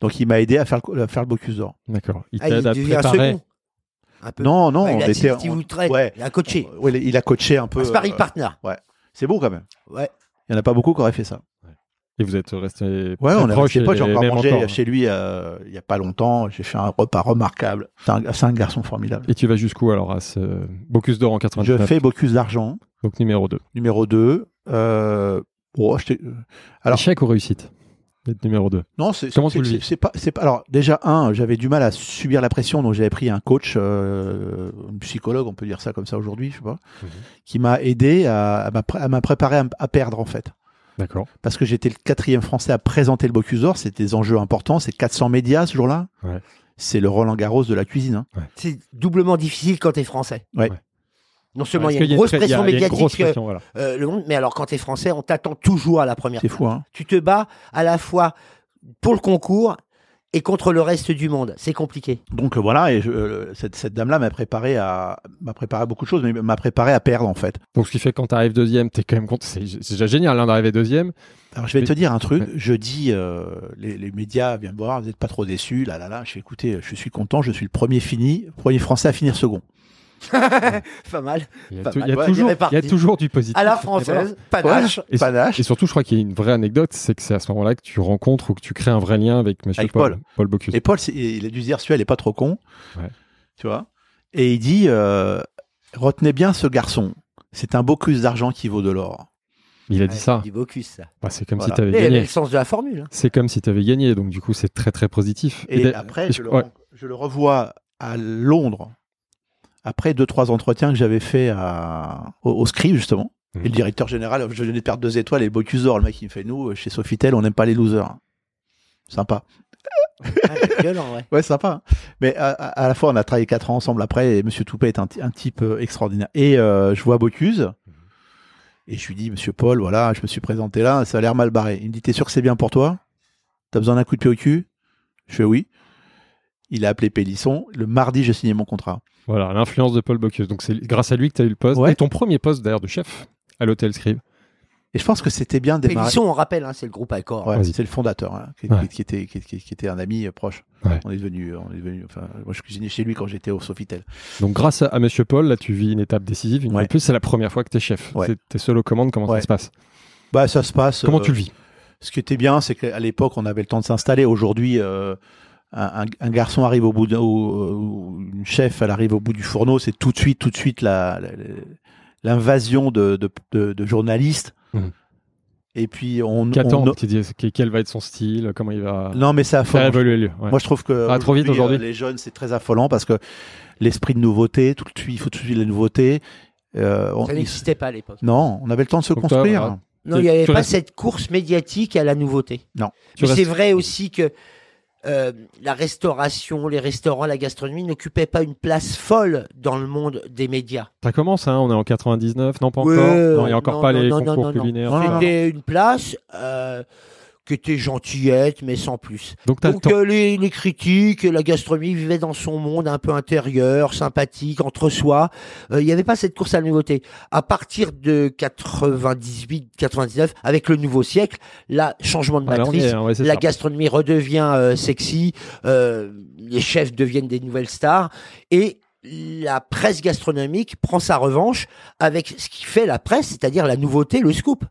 Donc il m'a aidé à faire le, à faire le Bocuse d'Or. D'accord. Il Ah, il t'aide à préparer. second. Un peu. Non, non, Ouais, on il a était. On- ouais. Il a coaché. Ouais, il a coaché un peu. Un sparring euh, partner. C'est beau quand même. Ouais. Il n'y en a pas beaucoup qui auraient fait ça. Et vous êtes resté Ouais, on est resté potes. J'ai encore mangé encore. chez lui euh, il n'y a pas longtemps. J'ai fait un repas remarquable. C'est un, garçon formidable. Et tu vas jusqu'où alors à ce Bocuse d'or en Je 99 fais Bocuse d'argent, Donc numéro 2. numéro 2. Euh, oh, je t'ai- alors- Échec ou réussite? D'être numéro 2. non, c'est Comment c'est- tu le vis c'est- c'est pas, c'est pas. Alors déjà un, j'avais du mal à subir la pression, donc j'avais pris un coach, euh, un psychologue, on peut dire ça comme ça aujourd'hui, je sais pas, Mhm. qui m'a aidé à, à m'appré- à m'appréparer à, à perdre en fait. D'accord. parce que j'étais le quatrième français à présenter le Bocuse d'Or. C'était des enjeux importants. C'est 400 médias ce jour-là. Ouais. C'est le Roland Garros de la cuisine. hein. C'est doublement difficile quand t'es français. Ouais. Ouais. Non seulement il y a une grosse pression médiatique, grosse euh, pression, voilà. euh, le monde, mais alors quand t'es français, on t'attend toujours à la première. C'est fou. Hein. Tu te bats à la fois pour le concours et contre le reste du monde. C'est compliqué. Donc euh, voilà, et je- euh, cette, cette dame-là m'a préparé à m'a préparé à beaucoup de choses, mais m'a préparé à perdre en fait. Donc ce qui fait que quand tu arrives deuxième, t'es quand même content. C'est déjà génial hein, d'arriver deuxième. Alors je vais Mais- te dire un truc. Ouais. Je dis, euh, les, les médias viennent me voir, vous n'êtes pas trop déçus, là là là. Je fais je suis content, je suis le premier fini, premier français à finir second. pas mal. Il y a, Pas tou- mal. il y a Ouais, toujours, il est réparti. il y a toujours du positif. À la française, panache. Et, Panache. et surtout, je crois qu'il y a une vraie anecdote, c'est que c'est à ce moment-là que tu rencontres ou que tu crées un vrai lien avec Monsieur Avec Paul, Paul. Paul Bocuse. Et Paul, il a dû dire, celui-là, il est pas trop con. Ouais. Tu vois? Et il dit, euh, retenez bien ce garçon. C'est un Bocuse d'argent qui vaut de l'or. Il a dit Ouais, ça. Ça. Bah, c'est comme Voilà. si tu avais il gagné. le sens de la formule. hein. C'est comme si tu avais gagné. Donc du coup, c'est très très positif. Et après, et je le, ouais. ren- je le revois à Londres, après deux, trois entretiens que j'avais fait à, au, au Scribe, justement. Mhm. Et le directeur général, je venais de perdre deux étoiles et le Bocuse d'or. Le mec, il me fait, nous, chez Sofitel, on n'aime pas les losers. Sympa. Ouais, violent, ouais. Ouais, sympa. hein. Mais à, à- à la fois, on a travaillé quatre ans ensemble après et Monsieur Toupet est un, type euh, extraordinaire. Et euh, je vois Bocuse et je lui dis, Monsieur Paul, voilà, je me suis présenté là, ça a l'air mal barré. Il me dit, t'es sûr que c'est bien pour toi? T'as besoin d'un coup de pied au cul? Je fais oui. Il a appelé Pélisson. Le mardi, j'ai signé mon contrat. Voilà, l'influence de Paul Bocuse. Donc c'est grâce à lui que tu as eu le poste. Ouais. Et ton premier poste d'ailleurs de chef à l'hôtel Scribe. Et je pense que c'était bien de démarrer. Pélisson, on rappelle, hein, c'est le groupe Accor. Ouais, c'est le fondateur, hein, qui, Ouais. qui était, qui, qui- qui était un ami euh, proche. Ouais. On est devenu, on est devenu. Enfin, moi, je cuisinais chez lui quand j'étais au Sofitel. Donc grâce à, à Monsieur Paul, là tu vis une étape décisive. Une de plus, c'est la première fois que tu es chef. Ouais. C'est- T'es seul aux commandes. Comment Ouais. ça se passe? Bah, ça se passe. Comment euh, tu le vis? Ce qui était bien, c'est qu'à l'époque, on avait le temps de s'installer. Aujourd'hui, euh, un, garçon arrive au bout ou, ou une chef, elle arrive au bout du fourneau, c'est tout de suite, tout de suite la- la- la- l'invasion de, de, de- de journalistes. Mhm. Et puis on, Qu'attend on- quel va être son style Comment il va non mais ça faire évoluer ouais. Moi, je trouve que Ah, trop vite aujourd'hui. euh, les jeunes, c'est très affolant parce que l'esprit de nouveauté, tout de suite, il faut tout de suite les nouveautés. Euh, on- Ça n'existait pas à l'époque. non, on avait le temps de se Donc toi, construire. voilà. Non, il n'y avait tu pas restes- cette course médiatique à la nouveauté. Non. Tu Mais c'est restes- vrai aussi que euh, la restauration, les restaurants, la gastronomie n'occupaient pas une place folle dans le monde des médias. Ça commence, hein, on est en 99, non pas Ouais, encore? Non, il n'y a encore non, pas non, les concours culinaires. C'était une place euh, qui était gentillette, mais sans plus. Donc le euh, les, les critiques, la gastronomie vivait dans son monde un peu intérieur, sympathique, entre soi. Euh, Il n'y avait pas cette course à la nouveauté. À partir de 98-99, avec le nouveau siècle, là, changement de y matrice, est, ouais, c'est la ça. gastronomie redevient euh, sexy, euh, les chefs deviennent des nouvelles stars, et la presse gastronomique prend sa revanche avec ce qui fait la presse, c'est-à-dire la nouveauté, le scoop.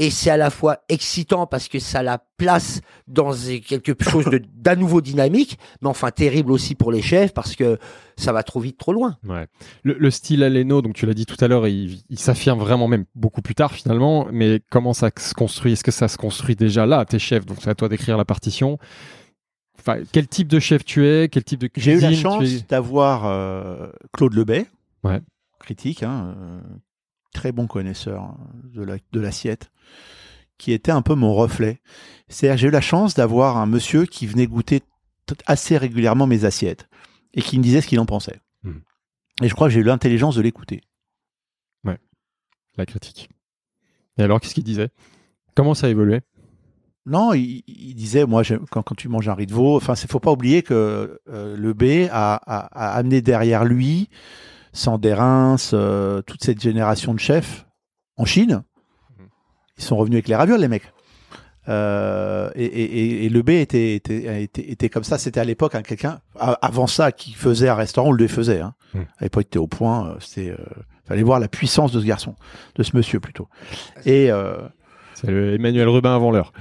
Et c'est à la fois excitant parce que ça la place dans quelque chose de- d'un nouveau dynamique, mais enfin terrible aussi pour les chefs parce que ça va trop vite, trop loin. Ouais. Le, le style Aleno, donc tu l'as dit tout à l'heure, il, il s'affirme vraiment même beaucoup plus tard finalement, mais comment ça se construit? Est-ce que ça se construit déjà là T'es chef, donc c'est à toi d'écrire la partition. Enfin, quel type de chef tu es? Quel type de J'ai eu la chance es? d'avoir euh, Claude Lebet, Ouais. critique, hein, euh, très bon connaisseur hein, de la- de l'assiette, qui était un peu mon reflet. C'est-à-dire j'ai eu la chance d'avoir un monsieur qui venait goûter assez régulièrement mes assiettes et qui me disait ce qu'il en pensait. Mhm. Et je crois que j'ai eu l'intelligence de l'écouter. la critique. Et alors, qu'est-ce qu'il disait? Comment ça a évolué? Non, il, il disait, moi, quand, quand tu manges un riz de veau, enfin, il faut pas oublier que euh, le B a, a- a amené derrière lui Sandérins, euh, toute cette génération de chefs en Chine. Ils sont revenus avec les ravioles, les mecs. Euh, et, et- et- et le B était, était, était, était comme ça. C'était à l'époque un quelqu'un avant ça qui faisait un restaurant, on le faisait. Hein. Hmm. À l'époque, il était au point. euh, C'était, euh, fallait voir la puissance de ce garçon, de ce monsieur plutôt. Et euh, C'est le Emmanuel Rubin avant l'heure.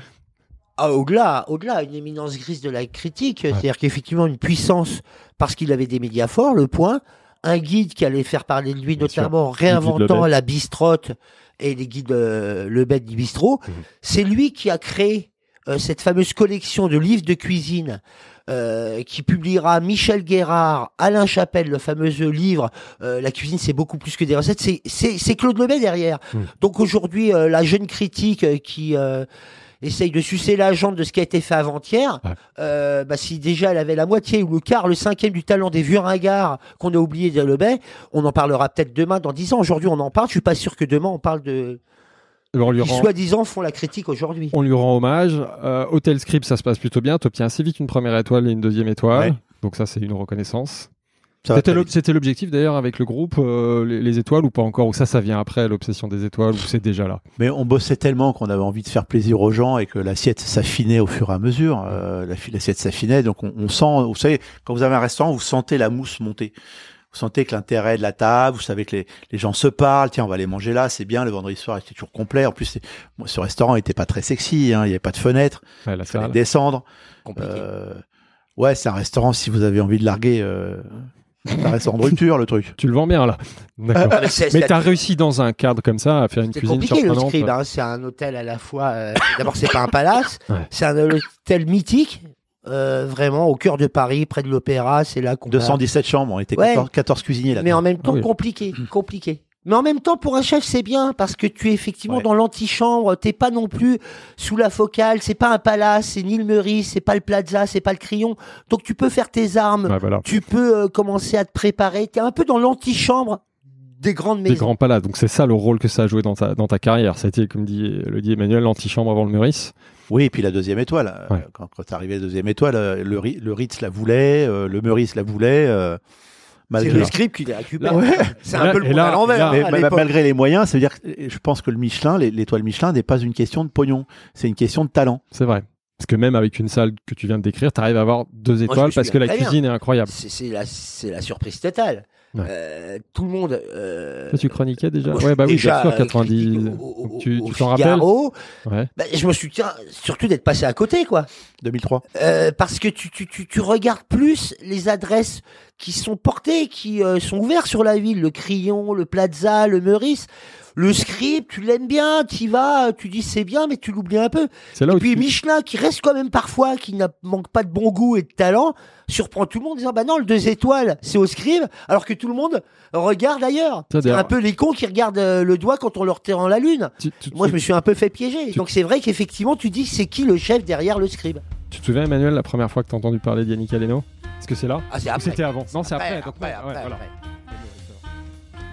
Ah, au-delà, au-delà, une éminence grise de la critique, c'est-à-dire qu'effectivement une puissance parce qu'il avait des médias forts, le point, un guide qui allait faire parler de lui, Bien notamment de réinventant la bistrotte et les guides euh, le bête du bistrot. Mhm. C'est lui qui a créé euh, cette fameuse collection de livres de cuisine. euh, qui publiera Michel Guérard, Alain Chapelle, le fameux livre euh, La cuisine, c'est beaucoup plus que des recettes. C'est- Claude Lebet derrière. Mhm. Donc aujourd'hui, la jeune critique qui essaye de sucer la jambe de ce qui a été fait avant-hier, Ouais. euh, bah, si déjà elle avait la moitié ou le quart, le cinquième du talent des vieux ringards qu'on a oublié de Lebet, on en parlera peut-être demain, dans dix ans. Aujourd'hui, on en parle. Je suis pas sûr que demain on parle de qui rend, soi-disant font la critique aujourd'hui. on lui rend hommage. Euh, Hotel Script, ça se passe plutôt bien. Tu obtiens assez vite une première étoile et une deuxième étoile. Ouais. Donc ça, c'est une reconnaissance. C'était l'objectif d'ailleurs avec le groupe, euh, les, les étoiles ou pas encore Ou ça, ça vient après l'obsession des étoiles ou c'est déjà là? Mais on bossait tellement qu'on avait envie de faire plaisir aux gens et que l'assiette s'affinait au fur et à mesure. Euh, l'assiette s'affinait, donc on, on sent. Vous savez, quand vous avez un restaurant, vous sentez la mousse monter. Vous sentez que l'intérêt de la table, vous savez que les, les gens se parlent. Tiens, on va aller manger là, c'est bien. Le vendredi soir était toujours complet. En plus, ce restaurant était pas très sexy. hein, Il n'y avait pas de fenêtre. Ouais, Il fallait salle. descendre. Compliqué. Euh, ouais, c'est un restaurant. Si vous avez envie de larguer, euh, un restaurant de rupture, le truc. Tu le vends bien là. D'accord. Ah, mais c'est- Mais c'est- tu as réussi dans un cadre comme ça à faire une C'est cuisine compliqué le surprenante. scribe, hein. c'est un hôtel à la fois. euh, D'abord, c'est pas un palace, Ouais. c'est un hôtel mythique, euh, vraiment au cœur de Paris, près de l'opéra. C'est là qu'on. a- 217 chambres, on était Ouais. 14, 14 cuisiniers là. Mais en même temps, Ah oui. compliqué, compliqué. Mais en même temps, pour un chef, c'est bien parce que tu es effectivement Ouais. dans l'antichambre. T'es pas non plus sous la focale. C'est pas un palace, c'est ni le Meurice, c'est pas le Plaza, c'est pas le Crillon. Donc tu peux faire tes armes. Ouais, voilà. Tu peux euh, commencer à te préparer. T'es un peu dans l'antichambre des grandes Des maisons. grands palaces. Donc c'est ça le rôle que ça a joué dans ta, dans ta carrière. C'était, comme dit, le dit Emmanuel, l'antichambre avant le Meurice. Oui, et puis la deuxième étoile. Ouais. Quand, quand arrivé la deuxième étoile, euh, le, le Ritz la voulait, euh, le Meurice la voulait. euh, C'est malgré, le script qui les récupère. Ouais. C'est un là- peu le là- à l'envers. et là- mais à ma- l'époque. malgré les moyens, ça veut dire que euh, je pense que le Michelin, l'étoile Michelin n'est pas une question de pognon, c'est une question de talent. C'est vrai. Parce que même avec une salle que tu viens de décrire, tu arrives à avoir deux étoiles parce que la cuisine est incroyable. C'est c'est la, c'est la surprise totale. Ouais. Euh, tout le monde. euh, Toi, tu chroniquais déjà moi, je Ouais, suis bah oui, déjà, bien sûr, euh, 90. critique au- au- tu t'en rappelles. Ouais. Bah, je me souviens surtout d'être passé à côté, quoi. 2003. Euh, parce que tu, tu, tu, tu regardes plus les adresses qui sont portées, qui euh, sont ouvertes sur la ville, le Crillon, le Plaza, le Meurice. Le script, tu l'aimes bien, tu y vas, tu dis c'est bien, mais tu l'oublies un peu. Là Et puis tu- Michelin, qui reste quand même parfois, qui n'a manque pas de bon goût et de talent, surprend tout le monde en disant bah non, le deux étoiles, c'est au scribe, alors que tout le monde regarde ailleurs. C'est un peu les cons qui regardent euh, le doigt quand on leur tire la lune. tu- tu- Moi, je me suis un peu fait piéger. Donc c'est vrai qu'effectivement, tu dis c'est qui le chef derrière le scribe? Tu te souviens, Emmanuel, la première fois que tu as entendu parler d'Yannick Aleno? Est-ce que c'est là? Ah, Ou c'était avant? Non, c'est après. Après, donc, après, ouais, après, voilà.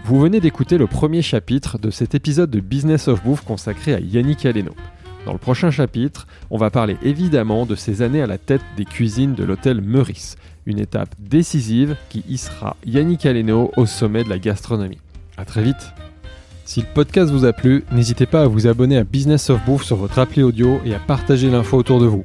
Vous venez d'écouter le premier chapitre de cet épisode de Business of Bouffe consacré à Yannick Aleno. Dans le prochain chapitre, on va parler évidemment de ses années à la tête des cuisines de l'hôtel Meurice, une étape décisive qui hissera Yannick Aleno au sommet de la gastronomie. À très vite Si le podcast vous a plu, n'hésitez pas à vous abonner à Business of Bouffe sur votre appli audio et à partager l'info autour de vous.